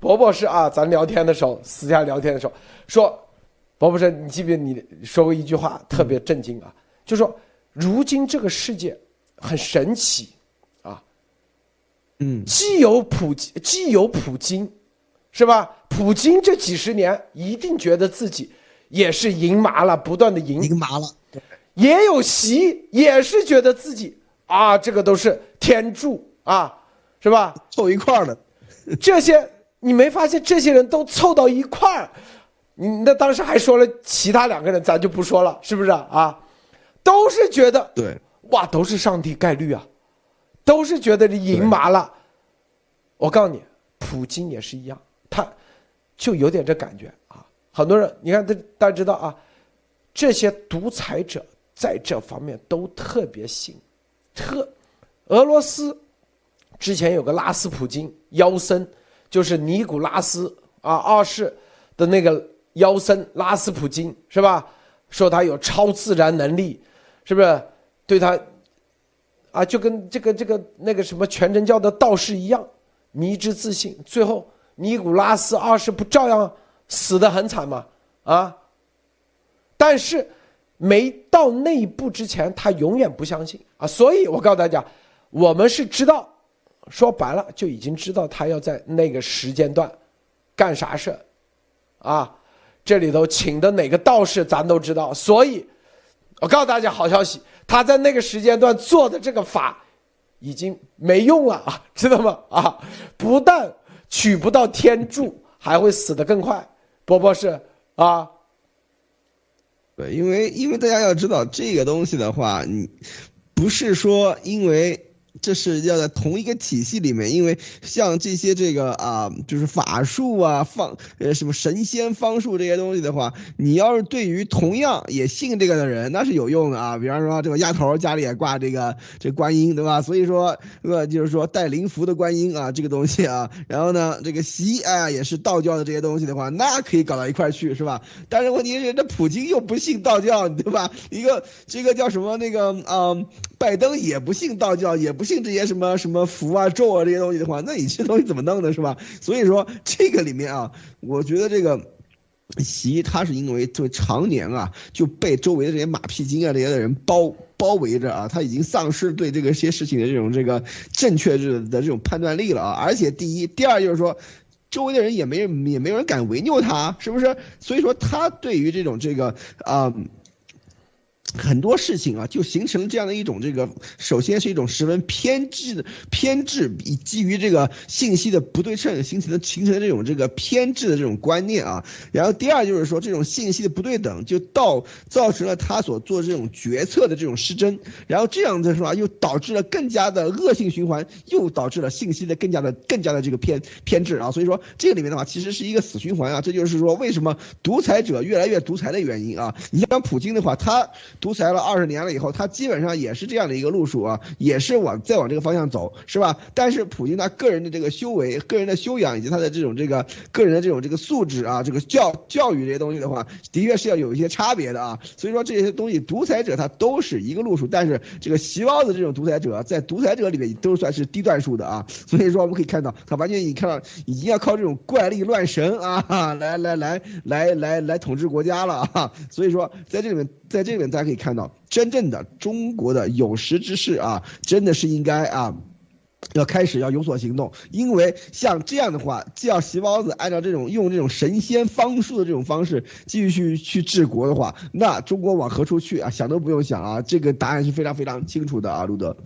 伯伯是啊，咱聊天的时候，私下聊天的时候说，伯博士，你记不记得你说过一句话特别震惊啊？就说如今这个世界很神奇啊，嗯，既有普既有普京，是吧？普京这几十年一定觉得自己也是赢麻了，不断的赢赢麻了，也有习也是觉得自己啊，这个都是天助啊，是吧？凑一块儿的，这些你没发现这些人都凑到一块儿？你那当时还说了其他两个人，咱就不说了，是不是啊？都是觉得对，哇，都是上帝概率啊，都是觉得你赢麻了。我告诉你，普京也是一样，他就有点这感觉啊。很多人，你看，大大家知道啊，这些独裁者在这方面都特别信，特俄罗斯之前有个拉斯普京妖僧，就是尼古拉斯啊二世的那个妖僧拉斯普京是吧？说他有超自然能力。是不是对他啊，就跟这个这个那个什么全真教的道士一样，迷之自信，最后尼古拉斯二世不照样死得很惨吗？啊！但是没到那一步之前，他永远不相信啊。所以我告诉大家，我们是知道，说白了就已经知道他要在那个时间段干啥事啊。这里头请的哪个道士，咱都知道，所以。我告诉大家好消息，他在那个时间段做的这个法，已经没用了啊，知道吗？啊，不但取不到天助，还会死得更快。波波是啊，对，因为因为大家要知道这个东西的话，你不是说因为。这是要在同一个体系里面，因为像这些这个啊，就是法术啊、方呃什么神仙方术这些东西的话，你要是对于同样也信这个的人，那是有用的啊。比方说这个丫头家里也挂这个这观音，对吧？所以说呃就是说带灵符的观音啊，这个东西啊，然后呢这个习啊也是道教的这些东西的话，那可以搞到一块去，是吧？但是问题是这普京又不信道教，对吧？一个这个叫什么那个啊，拜登也不信道教，也不。不信这些什么什么符啊咒啊这些东西的话，那你这东西怎么弄的，是吧？所以说这个里面啊，我觉得这个习他是因为就常年啊就被周围的这些马屁精啊这些的人包包围着啊，他已经丧失对这个些事情的这种这个正确的的这种判断力了啊。而且第一，第二就是说，周围的人也没人也没有人敢违拗他，是不是？所以说他对于这种这个啊。很多事情啊，就形成这样的一种这个，首先是一种十分偏执的偏执，以基于这个信息的不对称形成的形成的这种这个偏执的这种观念啊。然后第二就是说，这种信息的不对等，就到造成了他所做这种决策的这种失真。然后这样的说又导致了更加的恶性循环，又导致了信息的更加的更加的这个偏偏执啊。所以说这个里面的话，其实是一个死循环啊。这就是说为什么独裁者越来越独裁的原因啊。你像普京的话，他。独裁了二十年了以后，他基本上也是这样的一个路数啊，也是往再往这个方向走，是吧？但是普京他个人的这个修为、个人的修养以及他的这种这个个人的这种这个素质啊，这个教教育这些东西的话，的确是要有一些差别的啊。所以说这些东西，独裁者他都是一个路数，但是这个习包子这种独裁者在独裁者里面都算是低段数的啊。所以说我们可以看到，他完全已经看到已经要靠这种怪力乱神啊，来来来来来来统治国家了啊。所以说在这里面。在这里面，大家可以看到，真正的中国的有识之士啊，真的是应该啊，要开始要有所行动。因为像这样的话，既要习包子按照这种用这种神仙方术的这种方式继续去治国的话，那中国往何处去啊？想都不用想啊，这个答案是非常非常清楚的啊，路德。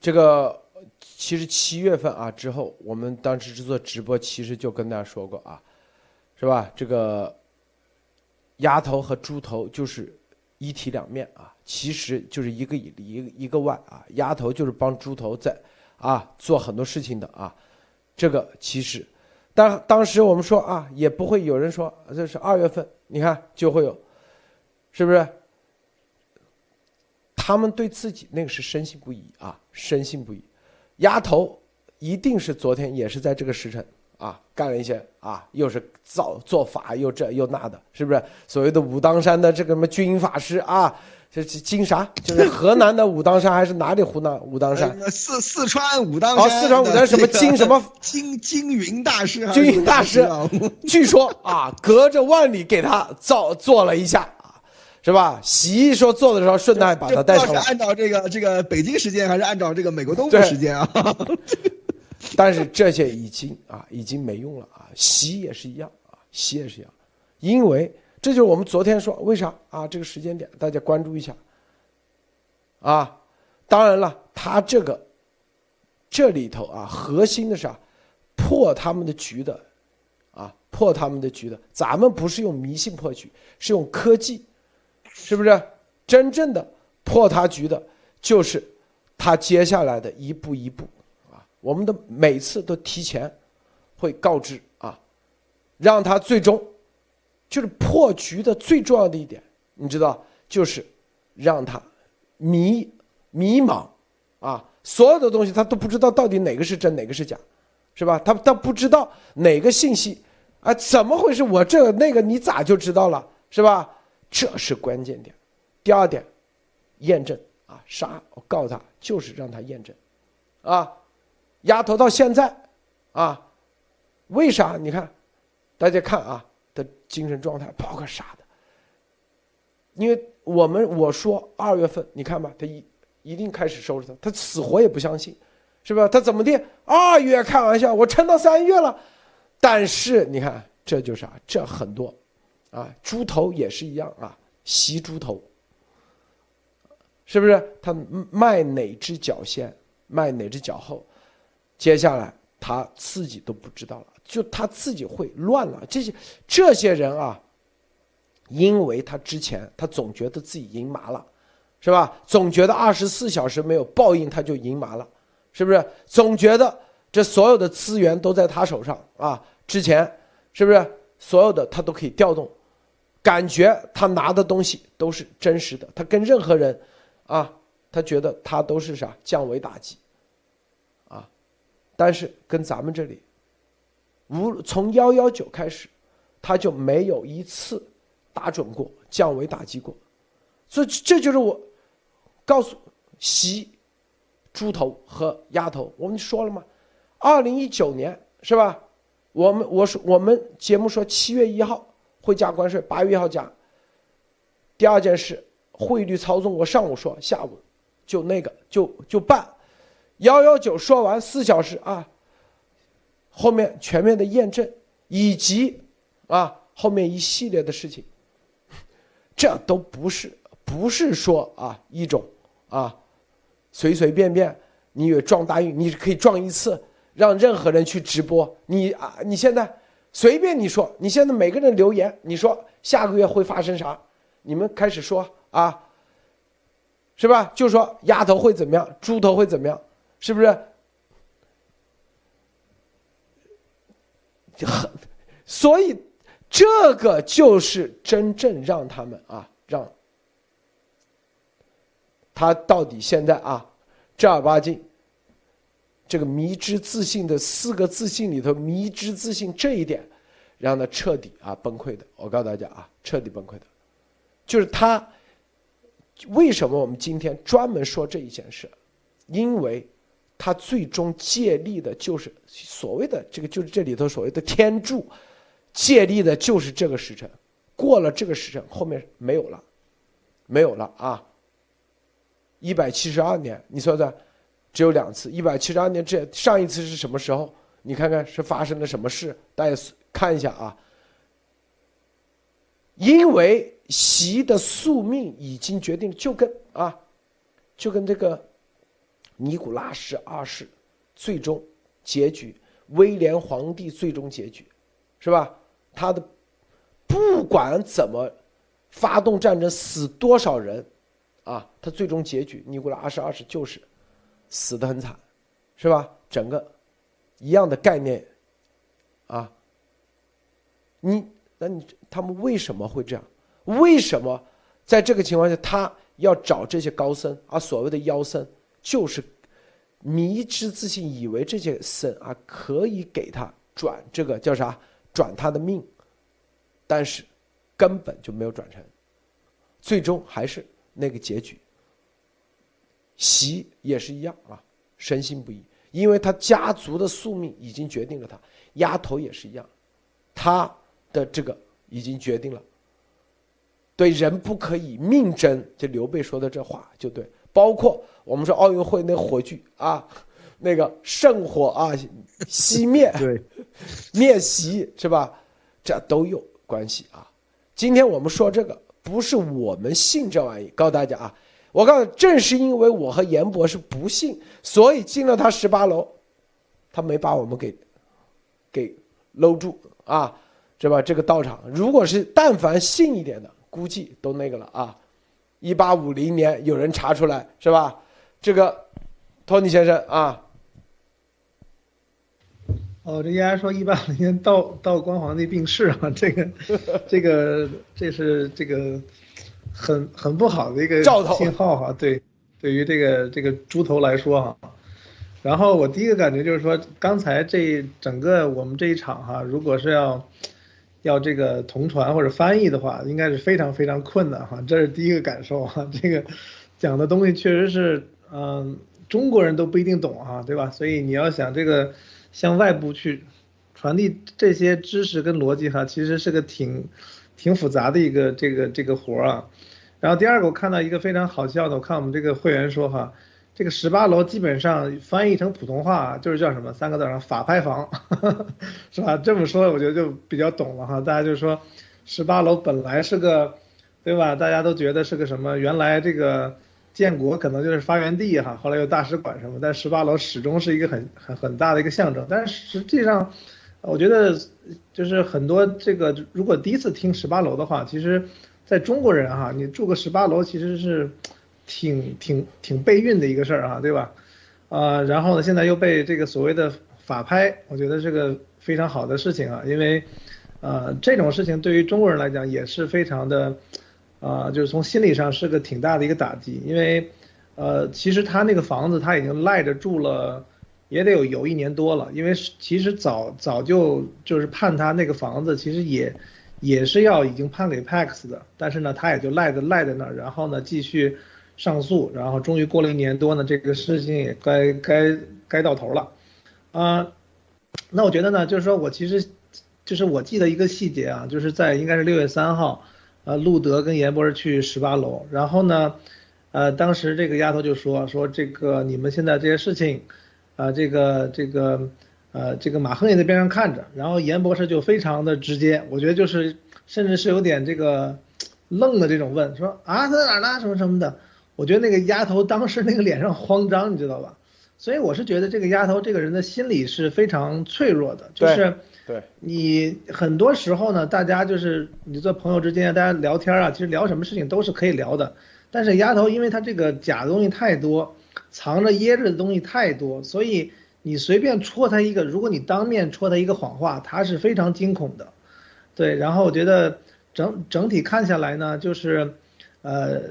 这个其实七月份啊之后，我们当时制作直播，其实就跟大家说过啊，是吧？这个。鸭头和猪头就是一体两面啊，其实就是一个一一个一个万啊。鸭头就是帮猪头在啊做很多事情的啊，这个其实，当当时我们说啊，也不会有人说这是二月份，你看就会有，是不是？他们对自己那个是深信不疑啊，深信不疑。鸭头一定是昨天也是在这个时辰啊，干了一些啊，又是造做法，又这又那的，是不是？所谓的武当山的这个什么军法师啊，这是金啥？就是河南的武当山还是哪里湖南武当山？四四川武当山哦，四川武当山什么金什么 金金云大师？金云大师，据说啊，隔着万里给他造做了一下。是吧？洗衣说做的时候，顺带把他带上。是按照这个这个北京时间，还是按照这个美国东部时间啊？但是这些已经啊，已经没用了啊。洗也是一样啊，洗也是一样，因为这就是我们昨天说为啥啊？这个时间点大家关注一下啊。当然了，他这个这里头啊，核心的是啊，破他们的局的啊，破他们的局的。咱们不是用迷信破局，是用科技。是不是真正的破他局的，就是他接下来的一步一步？我们的每次都提前会告知啊，让他最终就是破局的最重要的一点，你知道，就是让他迷迷茫啊，所有的东西他都不知道到底哪个是真哪个是假，是吧？他他不知道哪个信息啊，怎么回事？我这个那个你咋就知道了，是吧？这是关键点，第二点，验证啊，杀！我告诉他，就是让他验证，啊，丫头到现在，啊，为啥？你看，大家看啊，的精神状态包个傻的，因为我们我说二月份，你看吧，他一一定开始收拾他，他死活也不相信，是吧？他怎么的？二月开玩笑，我撑到三月了，但是你看，这就是啊，这很多。啊，猪头也是一样啊，袭猪头，是不是？他卖哪只脚先，卖哪只脚后，接下来他自己都不知道了，就他自己会乱了。这些这些人啊，因为他之前他总觉得自己赢麻了，是吧？总觉得二十四小时没有报应他就赢麻了，是不是？总觉得这所有的资源都在他手上啊，之前是不是所有的他都可以调动？感觉他拿的东西都是真实的，他跟任何人，啊，他觉得他都是啥降维打击，但是跟咱们这里，无从幺幺九开始，他就没有一次打准过降维打击过，所以这就是我告诉习猪头和丫头，我们说了吗？二零一九年是吧？我们我说我们节目说七月一号。会加关税，八月一号加。第二件事，汇率操纵，我上午说，下午就那个就就办。幺幺九说完四小时啊，后面全面的验证以及啊后面一系列的事情，这都不是不是说啊一种啊随随便便你以为撞大运你可以撞一次，让任何人去直播你啊你现在。随便你说，你现在每个人留言，你说下个月会发生啥？你们开始说啊，是吧？就说丫头会怎么样，猪头会怎么样，是不是？所以这个就是真正让他们啊，让他到底现在啊正儿八经。这个迷之自信的四个自信里头，迷之自信这一点，让他彻底啊崩溃的。我告诉大家啊，彻底崩溃的，就是他。为什么我们今天专门说这一件事？因为，他最终借力的就是所谓的这个，就是这里头所谓的天助，借力的就是这个时辰。过了这个时辰，后面没有了，没有了啊。一百七十二年，你说的。只有两次，一百七十二年这上一次是什么时候？你看看是发生了什么事？大家看一下啊。因为习的宿命已经决定，就跟啊，就跟这个尼古拉斯二世最终结局，威廉皇帝最终结局，是吧？他的不管怎么发动战争，死多少人啊，他最终结局，尼古拉斯二世就是。死的很惨，是吧？整个一样的概念啊。你那你他们为什么会这样？为什么在这个情况下他要找这些高僧啊？所谓的妖僧，就是迷之自信，以为这些僧啊可以给他转这个叫啥？转他的命，但是根本就没有转成，最终还是那个结局。习也是一样啊，深信不疑，因为他家族的宿命已经决定了他。丫头也是一样，他的这个已经决定了。对人不可以命争，就刘备说的这话就对。包括我们说奥运会那火炬啊，那个圣火啊熄灭，对，灭习是吧？这都有关系啊。今天我们说这个不是我们信这玩意，告诉大家啊，我告诉正是因为我和严博士不信，所以进了他十八楼，他没把我们给给搂住啊，是吧？这个道场，如果是但凡信一点的，估计都那个了啊。一八五零年有人查出来是吧？这个托尼先生啊，哦，这丫丫说一八五零年道道光皇帝病逝啊，这个 这个这是这个很很不好的一个信号哈。对，对于这个这个猪头来说哈，然后我第一个感觉就是说，刚才这整个我们这一场哈，如果是要。要这个同传或者翻译的话，应该是非常非常困难哈，这是第一个感受哈。这个讲的东西确实是，嗯，中国人都不一定懂哈，对吧？所以你要想这个向外部去传递这些知识跟逻辑哈，其实是个挺挺复杂的一个这个这个活儿啊。然后第二个我看到一个非常好笑的，我看我们这个会员说哈。这个十八楼基本上翻译成普通话就是叫什么三个字儿法拍房，是吧？这么说我觉得就比较懂了哈。大家就说，十八楼本来是个，对吧？大家都觉得是个什么？原来这个建国可能就是发源地哈，后来有大使馆什么，但十八楼始终是一个很很很大的一个象征。但是实际上，我觉得就是很多这个如果第一次听十八楼的话，其实在中国人哈，你住个十八楼其实是。挺挺挺备孕的一个事儿啊，对吧？啊，然后呢，现在又被这个所谓的法拍，我觉得是个非常好的事情啊，因为，呃，这种事情对于中国人来讲也是非常的，啊，就是从心理上是个挺大的一个打击，因为，呃，其实他那个房子他已经赖着住了，也得有有一年多了，因为其实早早就就是判他那个房子其实也也是要已经判给 Pax 的，但是呢，他也就赖着赖在那儿，然后呢继续。上诉，然后终于过了一年多呢，这个事情也该该该到头了，啊，那我觉得呢，就是说我其实，就是我记得一个细节啊，就是在应该是六月三号，呃，路德跟严博士去十八楼，然后呢，呃，当时这个丫头就说说这个你们现在这些事情，啊，这个这个，呃，这个马亨也在边上看着，然后严博士就非常的直接，我觉得就是甚至是有点这个 愣的这种问，说啊他在哪呢什么什么的。我觉得那个丫头当时那个脸上慌张，你知道吧？所以我是觉得这个丫头这个人的心理是非常脆弱的，就是对你很多时候呢，大家就是你做朋友之间，大家聊天啊，其实聊什么事情都是可以聊的。但是丫头因为她这个假的东西太多，藏着掖着的东西太多，所以你随便戳她一个，如果你当面戳她一个谎话，她是非常惊恐的。对，然后我觉得整整体看下来呢，就是呃。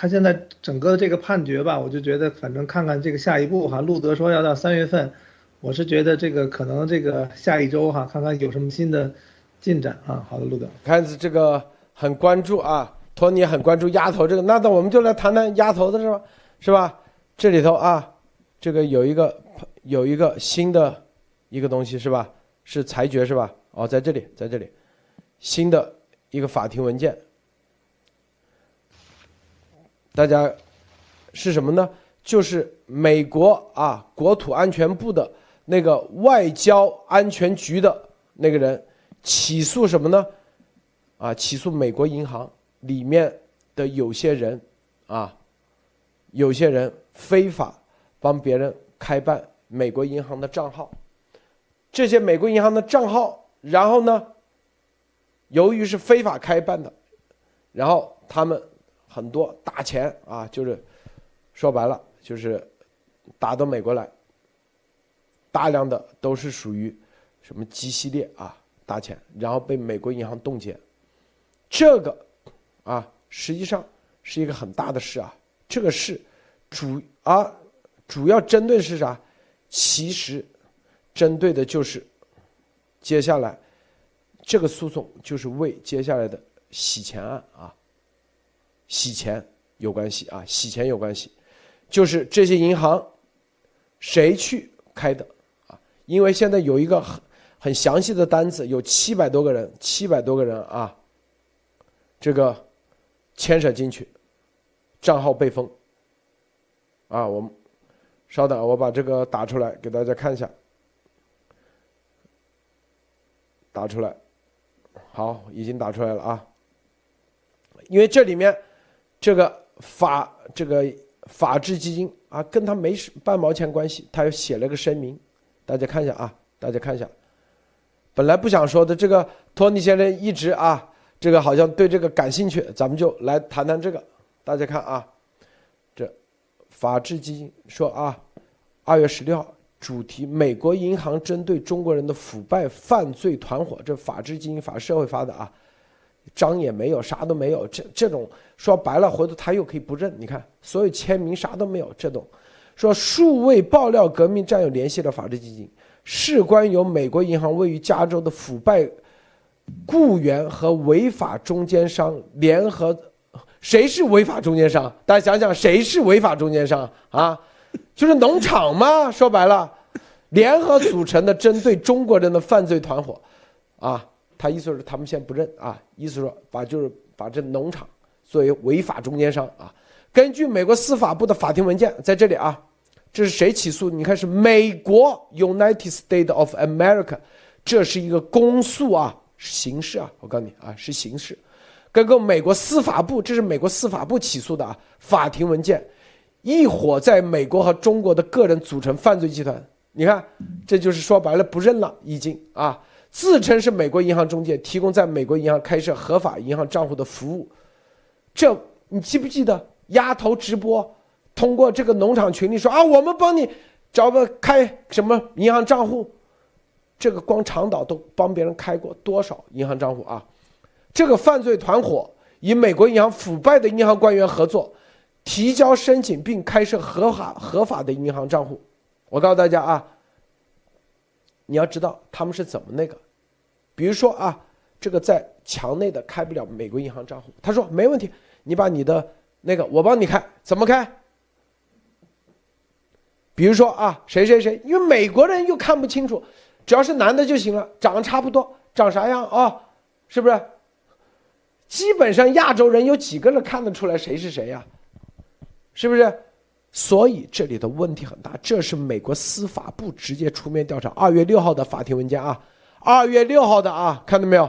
他现在整个这个判决吧，我就觉得，反正看看这个下一步哈。路德说要到三月份，我是觉得这个可能这个下一周哈，看看有什么新的进展啊。好的，路德，看这个很关注啊，托尼很关注丫头这个，那那我们就来谈谈丫头的是吧？是吧？这里头啊，这个有一个有一个新的一个东西是吧？是裁决是吧？哦，在这里，在这里，新的一个法庭文件。大家是什么呢？就是美国啊，国土安全部的那个外交安全局的那个人起诉什么呢？啊，起诉美国银行里面的有些人啊，有些人非法帮别人开办美国银行的账号，这些美国银行的账号，然后呢，由于是非法开办的，然后他们。很多打钱啊，就是说白了就是打到美国来，大量的都是属于什么 G 系列啊打钱，然后被美国银行冻结，这个啊实际上是一个很大的事啊。这个事主啊主要针对是啥？其实针对的就是接下来这个诉讼就是为接下来的洗钱案啊，洗钱有关系啊，洗钱有关系，就是这些银行谁去开的啊？因为现在有一个很很详细的单子，有七百多个人，七百多个人啊，这个牵扯进去，账号被封啊，我们。稍等，我把这个打出来给大家看一下。打出来，好，已经打出来了啊。因为这里面这个法这个法治基金啊，跟他没半毛钱关系，他又写了个声明，大家看一下啊，大家看一下。本来不想说的，这个托尼先生一直啊，这个好像对这个感兴趣，咱们就来谈谈这个。大家看啊。这法治基金说啊，二月十六号主题：美国银行针对中国人的腐败犯罪团伙。这法治基金法社会发的啊，章也没有，啥都没有。这这种说白了，回头他又可以不认。你看，所有签名啥都没有。这种说数位爆料革命战友联系了法治基金，事关由美国银行位于加州的腐败雇员和违法中间商联合。谁是违法中间商？大家想想，谁是违法中间商啊？就是农场嘛。说白了，联合组成的针对中国人的犯罪团伙，啊，他意思是他们先不认啊，意思说把就是把这农场作为违法中间商啊。根据美国司法部的法庭文件，在这里啊，这是谁起诉？你看是美国 United States of America，这是一个公诉啊，刑事啊，我告诉你啊，是刑事。跟个美国司法部，这是美国司法部起诉的啊，法庭文件，一伙在美国和中国的个人组成犯罪集团。你看，这就是说白了不认了，已经啊，自称是美国银行中介，提供在美国银行开设合法银行账户的服务。这你记不记得丫头直播，通过这个农场群里说啊，我们帮你找个开什么银行账户，这个光长岛都帮别人开过多少银行账户啊？这个犯罪团伙与美国银行腐败的银行官员合作，提交申请并开设合法合法的银行账户。我告诉大家啊，你要知道他们是怎么那个，比如说啊，这个在墙内的开不了美国银行账户，他说没问题，你把你的那个我帮你开，怎么开？比如说啊，谁谁谁，因为美国人又看不清楚，只要是男的就行了，长得差不多，长啥样啊？是不是？基本上亚洲人有几个人看得出来谁是谁呀？是不是？所以这里的问题很大。这是美国司法部直接出面调查。二月六号的法庭文件啊，二月六号的啊，看到没有？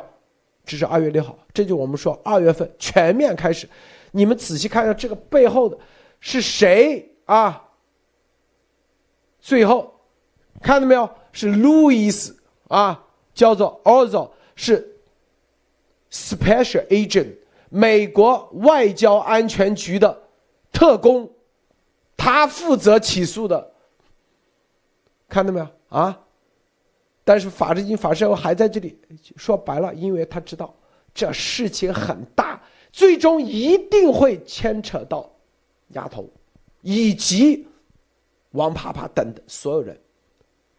这是二月六号，这就我们说二月份全面开始。你们仔细看一下这个背后的是谁啊？最后看到没有？是路易斯啊，叫做 Ozo 是。Special Agent，美国外交安全局的特工，他负责起诉的，看到没有啊？但是法制金法社会还在这里，说白了，因为他知道这事情很大，最终一定会牵扯到丫头，以及王啪啪等等所有人，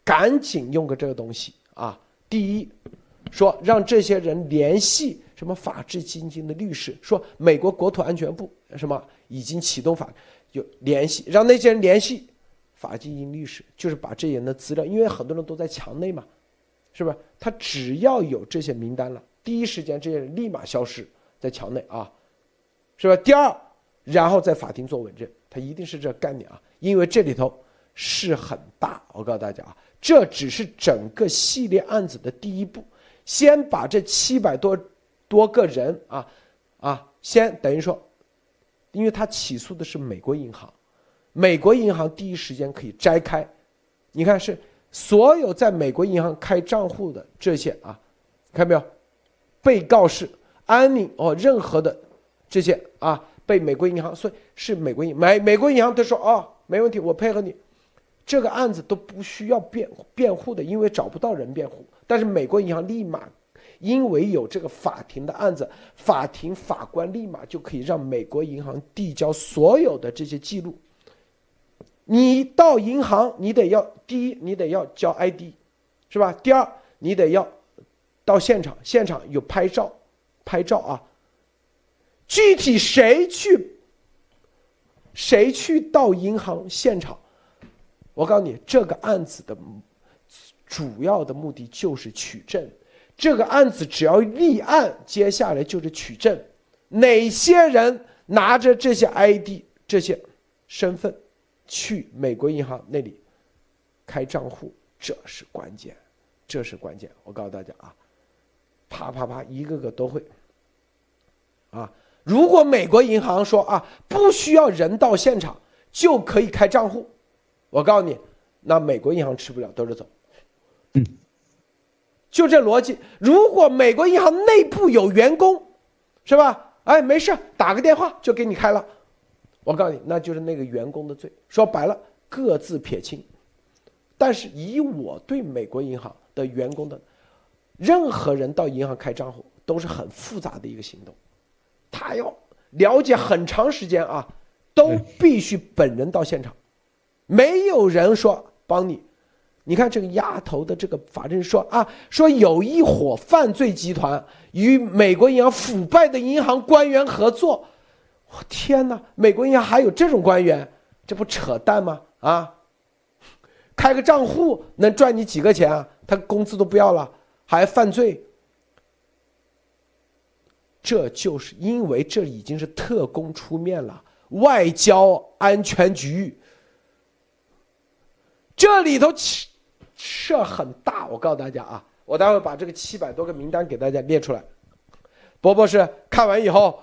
赶紧用个这个东西啊！第一，说让这些人联系。什么法治基金的律师说，美国国土安全部什么已经启动法，就联系让那些人联系法基英律师，就是把这些人的资料，因为很多人都在墙内嘛，是不是？他只要有这些名单了，第一时间这些人立马消失在墙内啊，是吧？第二，然后在法庭做稳证，他一定是这概念啊，因为这里头事很大，我告诉大家啊，这只是整个系列案子的第一步，先把这七百多。多个人啊，啊，先等于说，因为他起诉的是美国银行，美国银行第一时间可以摘开，你看是所有在美国银行开账户的这些啊，看到没有？被告是安宁哦，任何的这些啊，被美国银行，所以是美国银美美国银行他说哦，没问题，我配合你，这个案子都不需要辩辩护的，因为找不到人辩护，但是美国银行立马。因为有这个法庭的案子，法庭法官立马就可以让美国银行递交所有的这些记录。你到银行，你得要第一，你得要交 ID，是吧？第二，你得要到现场，现场有拍照，拍照啊。具体谁去，谁去到银行现场？我告诉你，这个案子的主要的目的就是取证。这个案子只要立案，接下来就是取证，哪些人拿着这些 ID、这些身份去美国银行那里开账户，这是关键，这是关键。我告诉大家啊，啪啪啪，一个个都会。啊，如果美国银行说啊，不需要人到现场就可以开账户，我告诉你，那美国银行吃不了兜着走。就这逻辑，如果美国银行内部有员工，是吧？哎，没事，打个电话就给你开了。我告诉你，那就是那个员工的罪。说白了，各自撇清。但是以我对美国银行的员工的，任何人到银行开账户都是很复杂的一个行动，他要了解很长时间啊，都必须本人到现场，没有人说帮你。你看这个丫头的这个法证说啊，说有一伙犯罪集团与美国银行腐败的银行官员合作，我天哪！美国银行还有这种官员，这不扯淡吗？啊，开个账户能赚你几个钱啊？他工资都不要了，还犯罪？这就是因为这已经是特工出面了，外交安全局这里头。事儿很大，我告诉大家啊，我待会把这个七百多个名单给大家列出来。博博士看完以后，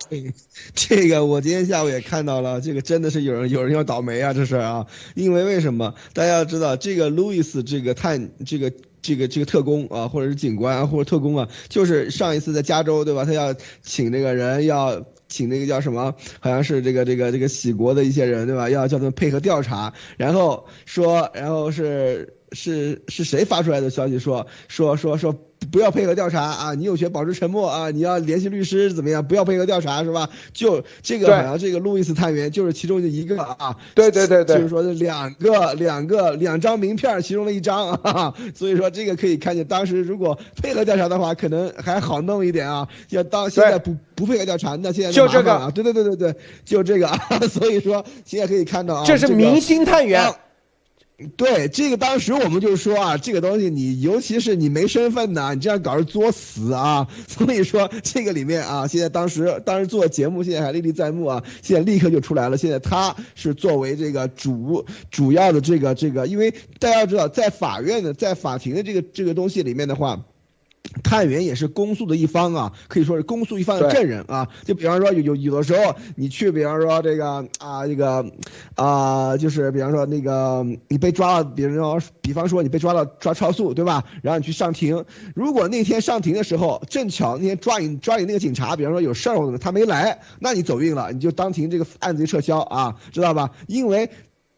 这个我今天下午也看到了，这个真的是有人有人要倒霉啊，这是啊，因为为什么？大家要知道，这个路易斯这个探这个这个这个特工啊，或者是警官啊，或者特工啊，就是上一次在加州对吧？他要请那个人要请那个叫什么？好像是这个这个这个喜国的一些人对吧？要叫他们配合调查，然后说，然后是。是是谁发出来的消息说说说说不要配合调查啊？你有权保持沉默啊！你要联系律师怎么样？不要配合调查是吧？就这个好像这个路易斯探员就是其中的一个啊。对对对对，就是说两个两个两张名片其中的一张啊。所以说这个可以看见，当时如果配合调查的话，可能还好弄一点啊。要当现在不不配合调查，那现在就这个，对对对对对，就这个啊。所以说现在可以看到啊，这是明星探员。对这个，当时我们就说啊，这个东西你尤其是你没身份的，你这样搞是作死啊。所以说这个里面啊，现在当时当时做节目，现在还历历在目啊。现在立刻就出来了，现在他是作为这个主主要的这个这个，因为大家要知道，在法院的在法庭的这个这个东西里面的话。探员也是公诉的一方啊，可以说是公诉一方的证人啊。就比方说有有有的时候你去，比方说这个啊这个啊，就是比方说那个你被抓了，比方说比方说你被抓到抓超速，对吧？然后你去上庭，如果那天上庭的时候正巧那天抓你抓你那个警察，比方说有事儿或者他没来，那你走运了，你就当庭这个案子就撤销啊，知道吧？因为。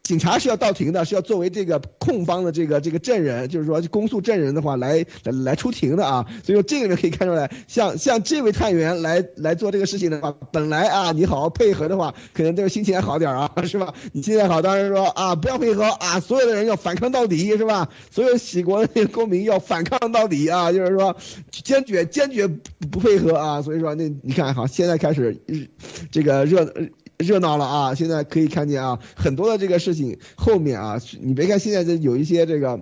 警察是要到庭的，是要作为这个控方的这个这个证人，就是说公诉证人的话来来来出庭的啊。所以说这个里面可以看出来，像像这位探员来来做这个事情的话，本来啊你好好配合的话，可能这个心情还好点啊，是吧？你现在好，当然说啊不要配合啊，所有的人要反抗到底，是吧？所有喜国的公民要反抗到底啊，就是说坚决坚决不配合啊。所以说那你看好，现在开始这个热。热闹了啊！现在可以看见啊，很多的这个事情后面啊，你别看现在这有一些这个。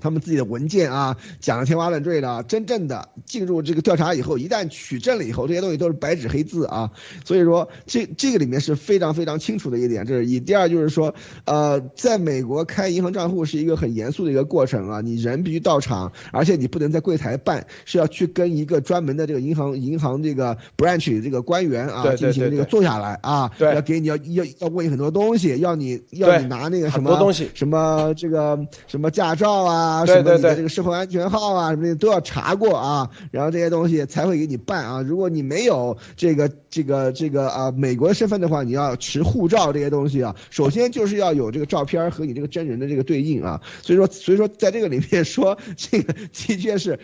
他们自己的文件啊，讲的天花乱坠的。真正的进入这个调查以后，一旦取证了以后，这些东西都是白纸黑字啊。所以说，这这个里面是非常非常清楚的一点，这是一。第二就是说，呃，在美国开银行账户是一个很严肃的一个过程啊，你人必须到场，而且你不能在柜台办，是要去跟一个专门的这个银行银行这个 branch 这个官员啊进行这个坐下来啊，要给你要要要问你很多东西，要你要你拿那个什么东西，什么这个什么驾照啊。啊，什么你的这个社会安全号啊，什么的都要查过啊，然后这些东西才会给你办啊。如果你没有这个这个这个啊美国身份的话，你要持护照这些东西啊，首先就是要有这个照片和你这个真人的这个对应啊。所以说，所以说在这个里面说 这个的确是，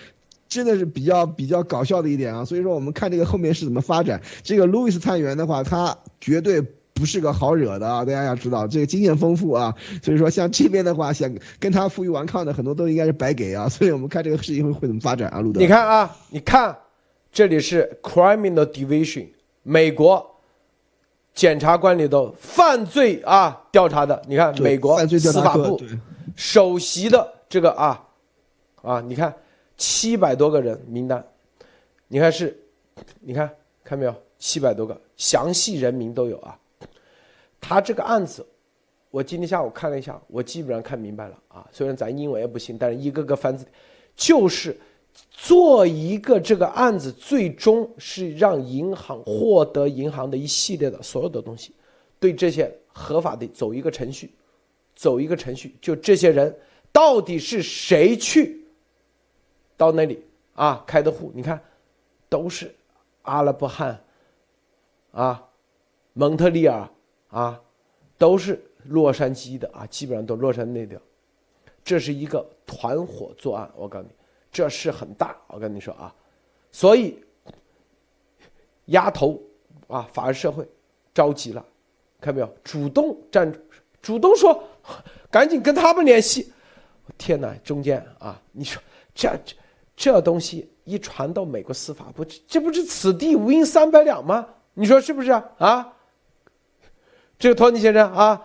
真的是比较比较搞笑的一点啊。所以说我们看这个后面是怎么发展。这个路易斯探员的话，他绝对。不是个好惹的啊，大家要知道这个经验丰富啊，所以说像这边的话，想跟他负隅顽抗的很多都应该是白给啊，所以我们看这个事情会会怎么发展啊，路德。你看啊，你看，这里是 criminal division，美国检察官里头犯罪啊调查的，你看美国司法部首席的这个啊啊，你看七百多个人名单，你看是，你看看没有，七百多个，详细人名都有啊。他这个案子，我今天下午看了一下，我基本上看明白了啊。虽然咱英文也不行，但是一个个翻字，就是做一个这个案子，最终是让银行获得银行的一系列的所有的东西，对这些合法的走一个程序，走一个程序，就这些人到底是谁去到那里啊开的户？你看，都是阿拉伯汉啊，蒙特利尔。啊，都是洛杉矶的啊，基本上都洛杉矶的，这是一个团伙作案。我告诉你，这事很大。我跟你说啊，所以丫头啊，法治社会着急了，看到没有？主动站，主动说，赶紧跟他们联系。天哪，中间啊，你说这这这东西一传到美国司法部，这不是此地无银三百两吗？你说是不是啊？这个托尼先生啊，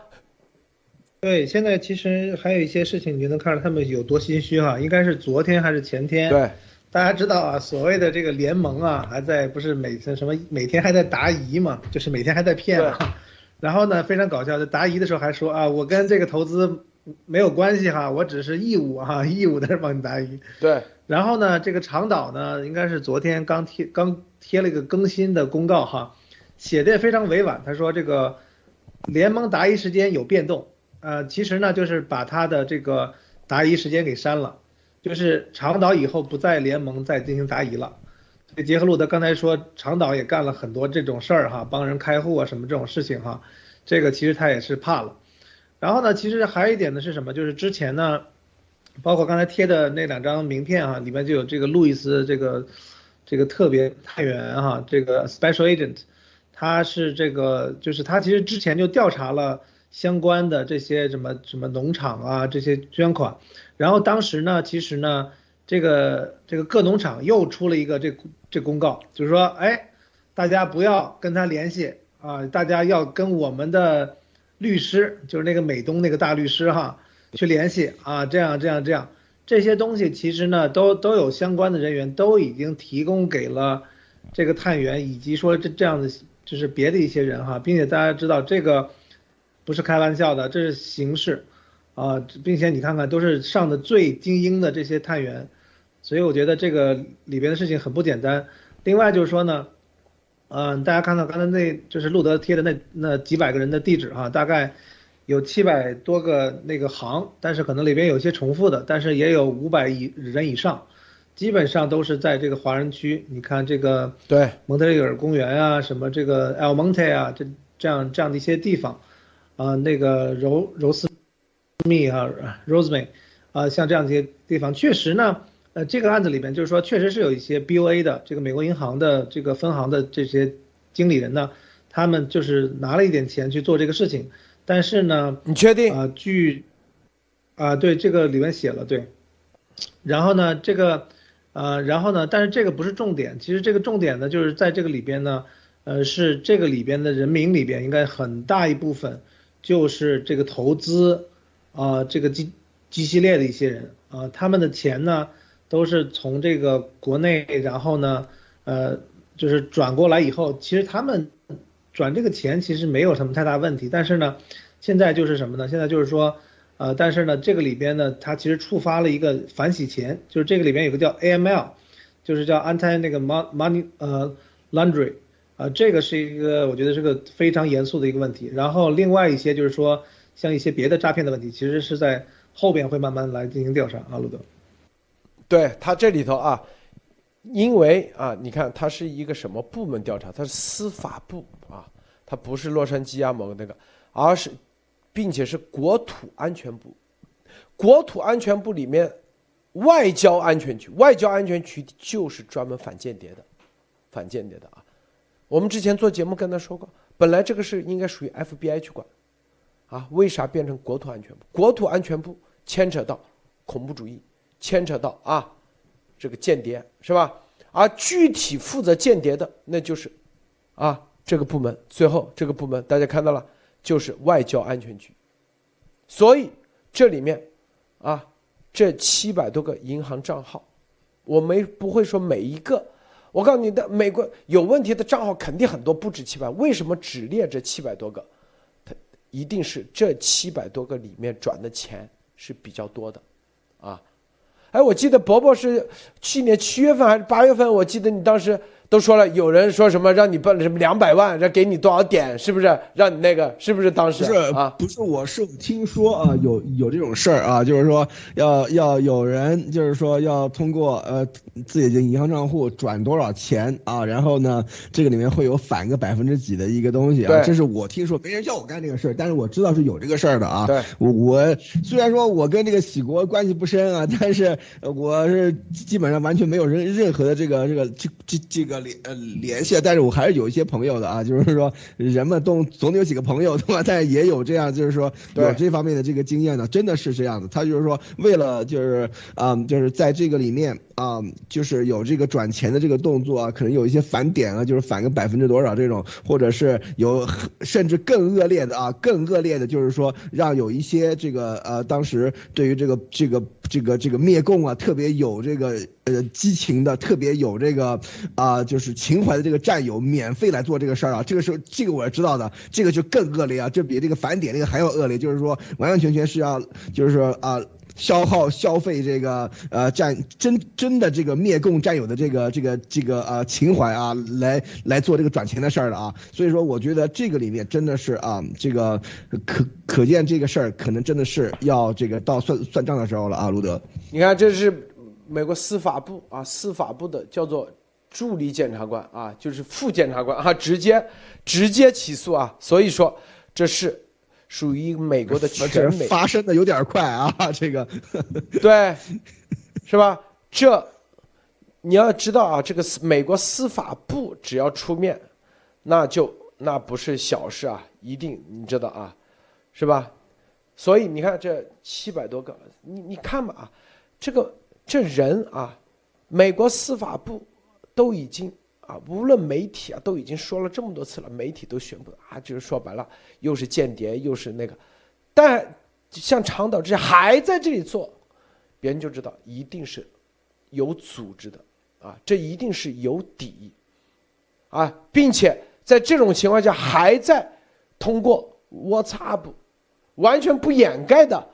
对，现在其实还有一些事情，你就能看出他们有多心虚哈。应该是昨天还是前天？对，大家知道啊，所谓的这个联盟啊，还在不是每天什么每天还在答疑嘛，就是每天还在骗啊。然后呢，非常搞笑，就答疑的时候还说啊，我跟这个投资没有关系哈，我只是义务哈，义务在这帮你答疑。对。然后呢，这个长岛呢，应该是昨天刚贴刚贴了一个更新的公告哈，写的也非常委婉，他说这个。联盟答疑时间有变动，呃，其实呢就是把他的这个答疑时间给删了，就是长岛以后不在联盟再进行答疑了。这杰克路德刚才说长岛也干了很多这种事儿哈，帮人开户啊什么这种事情哈，这个其实他也是怕了。然后呢，其实还有一点呢是什么？就是之前呢，包括刚才贴的那两张名片哈，里面就有这个路易斯这个这个特别探员哈，这个 special agent。他是这个，就是他其实之前就调查了相关的这些什么什么农场啊，这些捐款，然后当时呢，其实呢，这个这个各农场又出了一个这这公告，就是说，哎，大家不要跟他联系啊，大家要跟我们的律师，就是那个美东那个大律师哈，去联系啊，这样这样这样，这些东西其实呢，都都有相关的人员都已经提供给了这个探员，以及说这这样的。就是别的一些人哈，并且大家知道这个不是开玩笑的，这是形式啊，并且你看看都是上的最精英的这些探员，所以我觉得这个里边的事情很不简单。另外就是说呢，嗯，大家看到刚才那就是路德贴的那那几百个人的地址哈，大概有七百多个那个行，但是可能里边有些重复的，但是也有五百以人以上。基本上都是在这个华人区，你看这个对蒙特利尔公园啊，什么这个 El Monte 啊，这这样这样的一些地方，啊，那个柔柔斯密啊，Rosemary 啊，像这样的一些地方，确实呢，呃，这个案子里边就是说，确实是有一些 BOA 的这个美国银行的这个分行的这些经理人呢，他们就是拿了一点钱去做这个事情，但是呢，你确定啊？据啊，对这个里面写了对，然后呢，这个。呃，然后呢？但是这个不是重点，其实这个重点呢，就是在这个里边呢，呃，是这个里边的人名里边，应该很大一部分就是这个投资，啊，这个基基系列的一些人啊，他们的钱呢都是从这个国内，然后呢，呃，就是转过来以后，其实他们转这个钱其实没有什么太大问题，但是呢，现在就是什么呢？现在就是说。呃，但是呢，这个里边呢，它其实触发了一个反洗钱，就是这个里边有个叫 AML，就是叫 Anti 那个 Money 呃 Laundry，啊，这个是一个我觉得是个非常严肃的一个问题。然后另外一些就是说，像一些别的诈骗的问题，其实是在后边会慢慢来进行调查啊，路德。对他这里头啊，因为啊，你看它是一个什么部门调查？它是司法部啊，它不是洛杉矶啊某个那个，而是。并且是国土安全部，国土安全部里面外交安全局，外交安全局就是专门反间谍的，反间谍的啊。我们之前做节目跟他说过，本来这个事应该属于 FBI 去管，啊，为啥变成国土安全部？国土安全部牵扯到恐怖主义，牵扯到啊，这个间谍是吧？而具体负责间谍的，那就是啊这个部门。最后这个部门大家看到了，就是外交安全局。所以这里面啊，这七百多个银行账号，我没不会说每一个。我告诉你的，美国有问题的账号肯定很多，不止七百。为什么只列这七百多个？它一定是这七百多个里面转的钱是比较多的，啊！哎，我记得伯伯是去年七月份还是八月份，我记得你当时。都说了，有人说什么让你办什么两百万，让给你多少点，是不是？让你那个是不是当时？不是啊，不是，我是听说啊，有有这种事儿啊，就是说要要有人，就是说要通过呃自己的银行账户转多少钱啊，然后呢，这个里面会有返个百分之几的一个东西啊，这是我听说，没人叫我干这个事儿，但是我知道是有这个事儿的啊。对，我我虽然说我跟这个喜国关系不深啊，但是我是基本上完全没有任任何的这个这个这这这个。联呃联系，但是我还是有一些朋友的啊，就是说人们都总得有几个朋友对吧？但也有这样，就是说有这方面的这个经验的，真的是这样的。他就是说为了就是啊，就是在这个里面啊，就是有这个转钱的这个动作啊，可能有一些返点啊，就是返个百分之多少这种，或者是有甚至更恶劣的啊，更恶劣的就是说让有一些这个呃，当时对于这个这个这个这个灭共啊，特别有这个。呃，激情的，特别有这个，啊，就是情怀的这个战友，免费来做这个事儿啊。这个时候，这个我是知道的，这个就更恶劣啊，这比这个返点那个还要恶劣，就是说完完全全是要，就是说啊，消耗消费这个呃战真真的这个灭共战友的这个这个这个呃情怀啊，来来做这个转钱的事儿的啊。所以说，我觉得这个里面真的是啊，这个可可见这个事儿可能真的是要这个到算算账的时候了啊，卢德。你看，这是。美国司法部啊，司法部的叫做助理检察官啊，就是副检察官啊，直接直接起诉啊，所以说这是属于美国的全美发生的有点快啊，这个 对，是吧？这你要知道啊，这个美国司法部只要出面，那就那不是小事啊，一定你知道啊，是吧？所以你看这七百多个，你你看吧啊，这个。这人啊，美国司法部都已经啊，无论媒体啊，都已经说了这么多次了，媒体都宣布啊，就是说白了，又是间谍，又是那个，但像长岛这样还在这里做，别人就知道一定是有组织的啊，这一定是有底啊，并且在这种情况下还在通过 WhatsApp 完全不掩盖的，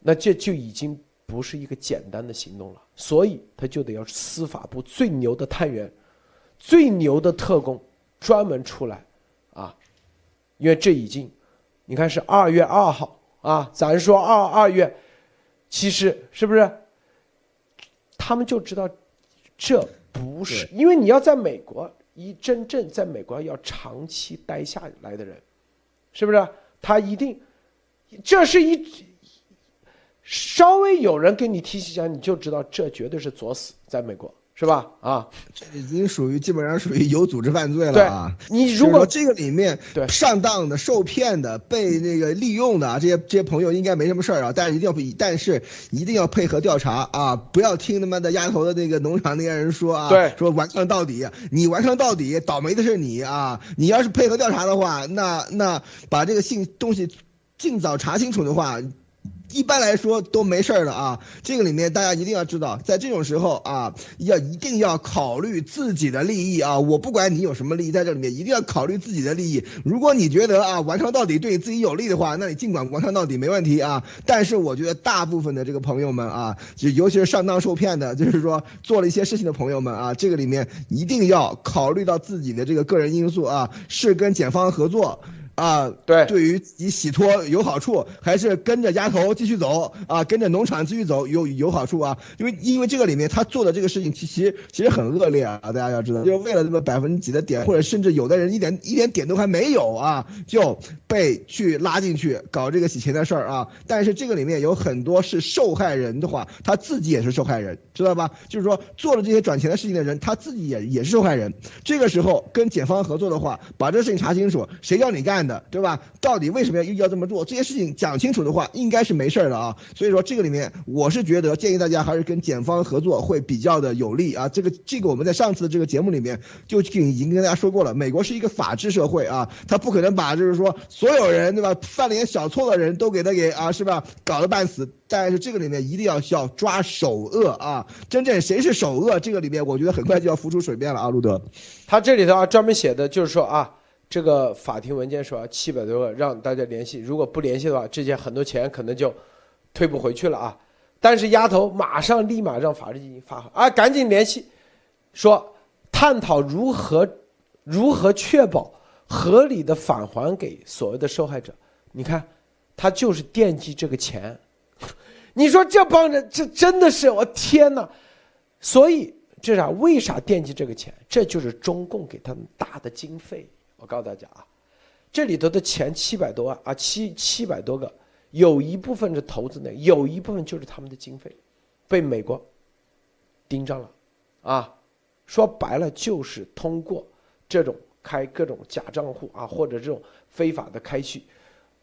那这就已经。不是一个简单的行动了，所以他就得要司法部最牛的探员、最牛的特工专门出来，啊，因为这已经，你看是二月二号啊，咱说二二月，其实是不是？他们就知道，这不是因为你要在美国一真正在美国要长期待下来的人，是不是？他一定，这是一。稍微有人给你提醒一下，你就知道这绝对是作死，在美国是吧？啊，这已经属于基本上属于有组织犯罪了啊！你如果这个里面对上当的、受骗的、被那个利用的啊，这些这些朋友应该没什么事儿啊，但是一定要但是一定要配合调查啊！不要听他妈的丫头的那个农场那些人说啊，对，说顽抗到底，你顽抗到底，倒霉的是你啊！你要是配合调查的话，那那把这个信东西尽早查清楚的话。一般来说都没事儿的啊，这个里面大家一定要知道，在这种时候啊，要一定要考虑自己的利益啊。我不管你有什么利益，在这里面一定要考虑自己的利益。如果你觉得啊，完成到底对你自己有利的话，那你尽管完成到底没问题啊。但是我觉得大部分的这个朋友们啊，就尤其是上当受骗的，就是说做了一些事情的朋友们啊，这个里面一定要考虑到自己的这个个人因素啊，是跟检方合作。啊，对，对于自己洗脱有好处，还是跟着丫头继续走啊，跟着农场继续走有有好处啊？因为因为这个里面他做的这个事情其实其实很恶劣啊，大家要知道，就是为了那么百分之几的点，或者甚至有的人一点一点点都还没有啊，就被去拉进去搞这个洗钱的事儿啊。但是这个里面有很多是受害人的话，他自己也是受害人，知道吧？就是说做了这些转钱的事情的人，他自己也也是受害人。这个时候跟检方合作的话，把这个事情查清楚，谁叫你干的，对吧？到底为什么要要这么做？这些事情讲清楚的话，应该是没事儿的啊。所以说这个里面，我是觉得建议大家还是跟检方合作会比较的有利啊。这个这个我们在上次的这个节目里面就已经跟大家说过了，美国是一个法治社会啊，他不可能把就是说所有人对吧，犯了点小错的人都给他给啊是吧，搞得半死。但是这个里面一定要要抓首恶啊，真正谁是首恶，这个里面我觉得很快就要浮出水面了啊，路德。他这里头啊专门写的就是说啊。这个法庭文件说七百多个让大家联系，如果不联系的话，这些很多钱可能就退不回去了啊。但是丫头马上立马让法律进行发啊，赶紧联系，说探讨如何如何确保合理的返还给所谓的受害者。你看，他就是惦记这个钱，你说这帮人这真的是我天哪！所以这啥？为啥惦记这个钱？这就是中共给他们大的经费。我告诉大家啊，这里头的钱七百多万啊，七七百多个，有一部分是投资的，有一部分就是他们的经费，被美国盯上了，啊，说白了就是通过这种开各种假账户啊，或者这种非法的开具，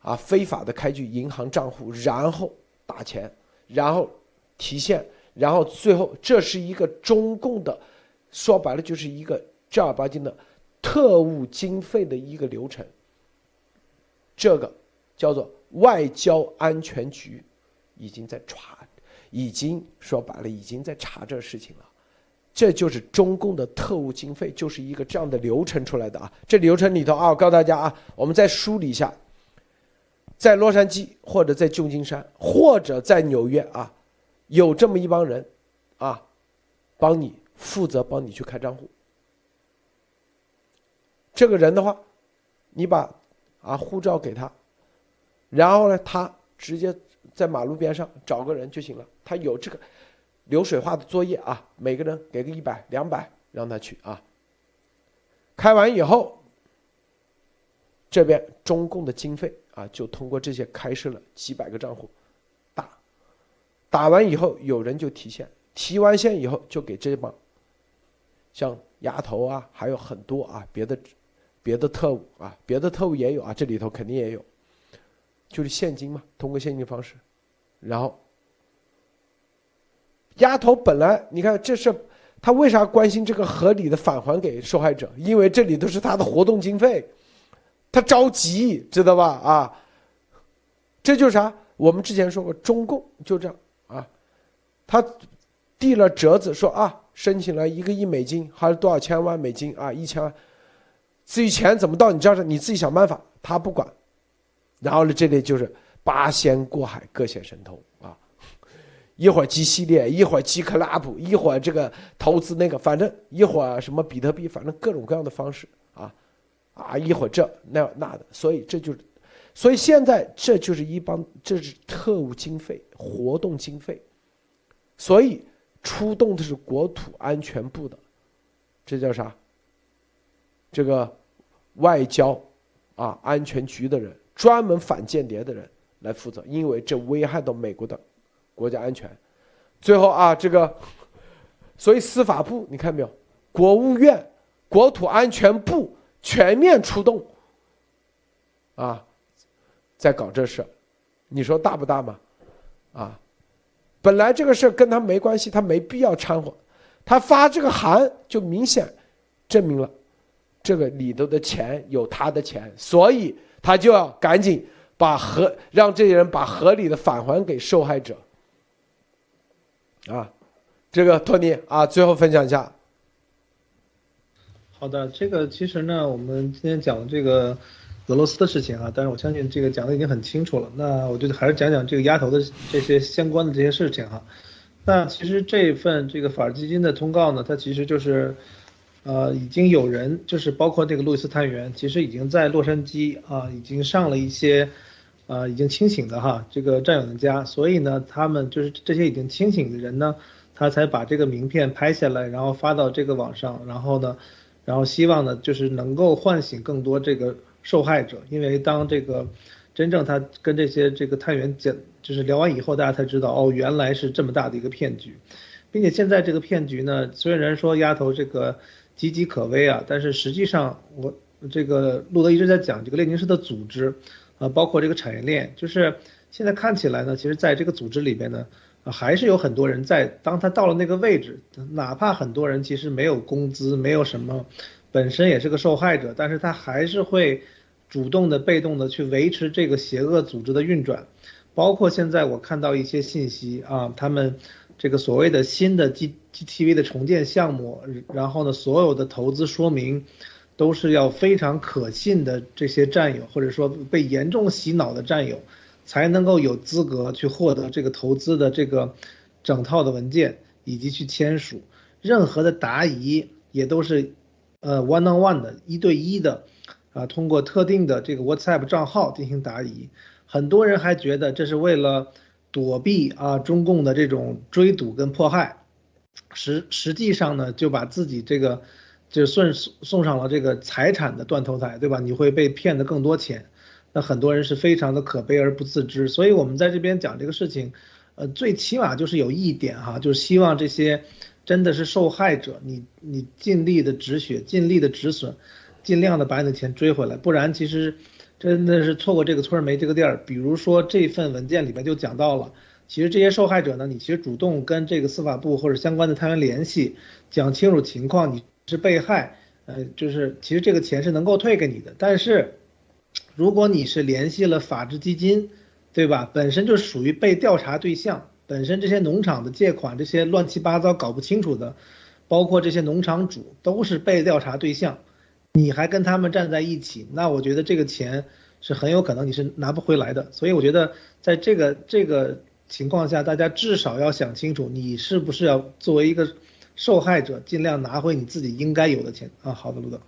啊，非法的开具银行账户，然后打钱，然后提现，然后最后这是一个中共的，说白了就是一个正儿八经的。特务经费的一个流程，这个叫做外交安全局，已经在查，已经说白了，已经在查这事情了。这就是中共的特务经费，就是一个这样的流程出来的啊。这流程里头啊，我告诉大家啊，我们再梳理一下，在洛杉矶或者在旧金山或者在纽约啊，有这么一帮人啊，帮你负责帮你去开账户。这个人的话，你把啊护照给他，然后呢，他直接在马路边上找个人就行了。他有这个流水化的作业啊，每个人给个一百、两百，让他去啊。开完以后，这边中共的经费啊，就通过这些开设了几百个账户，打，打完以后有人就提现，提完现以后就给这帮，像丫头啊，还有很多啊别的。别的特务啊，别的特务也有啊，这里头肯定也有，就是现金嘛，通过现金方式，然后，丫头本来你看这是他为啥关心这个合理的返还给受害者？因为这里都是他的活动经费，他着急，知道吧？啊，这就是啥？我们之前说过，中共就这样啊，他递了折子说啊，申请了一个亿美金还是多少千万美金啊，一千万。至于钱怎么到你这儿，你自己想办法，他不管。然后呢，这里就是八仙过海，各显神通啊！一会儿积系列，一会儿积 club，一会儿这个投资那个，反正一会儿什么比特币，反正各种各样的方式啊啊！一会儿这那那的，所以这就是，所以现在这就是一帮，这是特务经费、活动经费，所以出动的是国土安全部的，这叫啥？这个。外交，啊，安全局的人，专门反间谍的人来负责，因为这危害到美国的国家安全。最后啊，这个，所以司法部你看没有？国务院、国土安全部全面出动，啊，在搞这事，你说大不大嘛？啊，本来这个事跟他没关系，他没必要掺和，他发这个函就明显证明了。这个里头的钱有他的钱，所以他就要赶紧把合让这些人把合理的返还给受害者。啊，这个托尼啊，最后分享一下。好的，这个其实呢，我们今天讲这个俄罗斯的事情啊，但是我相信这个讲的已经很清楚了。那我觉得还是讲讲这个丫头的这些相关的这些事情哈。那其实这份这个法治基金的通告呢，它其实就是。呃，已经有人就是包括这个路易斯探员，其实已经在洛杉矶啊，已经上了一些，呃，已经清醒的哈这个战友的家，所以呢，他们就是这些已经清醒的人呢，他才把这个名片拍下来，然后发到这个网上，然后呢，然后希望呢，就是能够唤醒更多这个受害者，因为当这个真正他跟这些这个探员讲，就是聊完以后，大家才知道哦，原来是这么大的一个骗局，并且现在这个骗局呢，虽然说丫头这个。岌岌可危啊！但是实际上，我这个路德一直在讲这个列宁式的组织，啊，包括这个产业链，就是现在看起来呢，其实在这个组织里边呢，还是有很多人在。当他到了那个位置，哪怕很多人其实没有工资，没有什么，本身也是个受害者，但是他还是会主动的、被动的去维持这个邪恶组织的运转。包括现在我看到一些信息啊，他们。这个所谓的新的 G G T V 的重建项目，然后呢，所有的投资说明都是要非常可信的这些战友，或者说被严重洗脑的战友，才能够有资格去获得这个投资的这个整套的文件以及去签署。任何的答疑也都是呃 one on one 的一对一的啊，通过特定的这个 WhatsApp 账号进行答疑。很多人还觉得这是为了。躲避啊，中共的这种追堵跟迫害，实实际上呢，就把自己这个就送送上了这个财产的断头台，对吧？你会被骗的更多钱，那很多人是非常的可悲而不自知。所以我们在这边讲这个事情，呃，最起码就是有一点哈，就是希望这些真的是受害者，你你尽力的止血，尽力的止损，尽量的把你的钱追回来，不然其实。真的是错过这个村儿没这个店儿。比如说这份文件里面就讲到了，其实这些受害者呢，你其实主动跟这个司法部或者相关的探员联系，讲清楚情况，你是被害，呃，就是其实这个钱是能够退给你的。但是，如果你是联系了法治基金，对吧？本身就属于被调查对象，本身这些农场的借款这些乱七八糟搞不清楚的，包括这些农场主都是被调查对象。你还跟他们站在一起，那我觉得这个钱是很有可能你是拿不回来的。所以我觉得在这个这个情况下，大家至少要想清楚，你是不是要作为一个受害者，尽量拿回你自己应该有的钱啊。好的，陆总。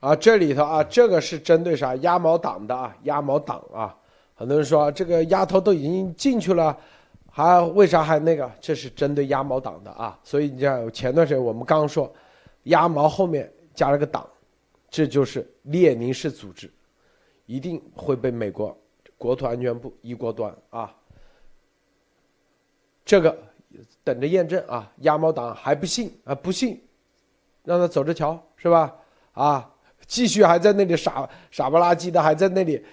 啊，这里头啊，这个是针对啥？鸭毛党的啊，鸭毛党啊。很多人说这个丫头都已经进去了，还为啥还那个？这是针对鸭毛党的啊。所以你像前段时间我们刚说，鸭毛后面。加了个党，这就是列宁式组织，一定会被美国国土安全部一锅端啊！这个等着验证啊！鸭毛党还不信啊？不信，让他走着瞧，是吧？啊，继续还在那里傻傻不拉几的，还在那里，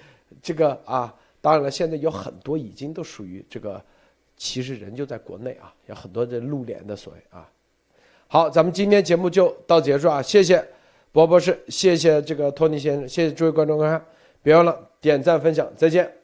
这个啊，当然了，现在有很多已经都属于这个，其实人就在国内啊，有很多的露脸的所谓啊。好，咱们今天节目就到结束啊！谢谢博博士，谢谢这个托尼先生，谢谢诸位观众观看，别忘了点赞分享，再见。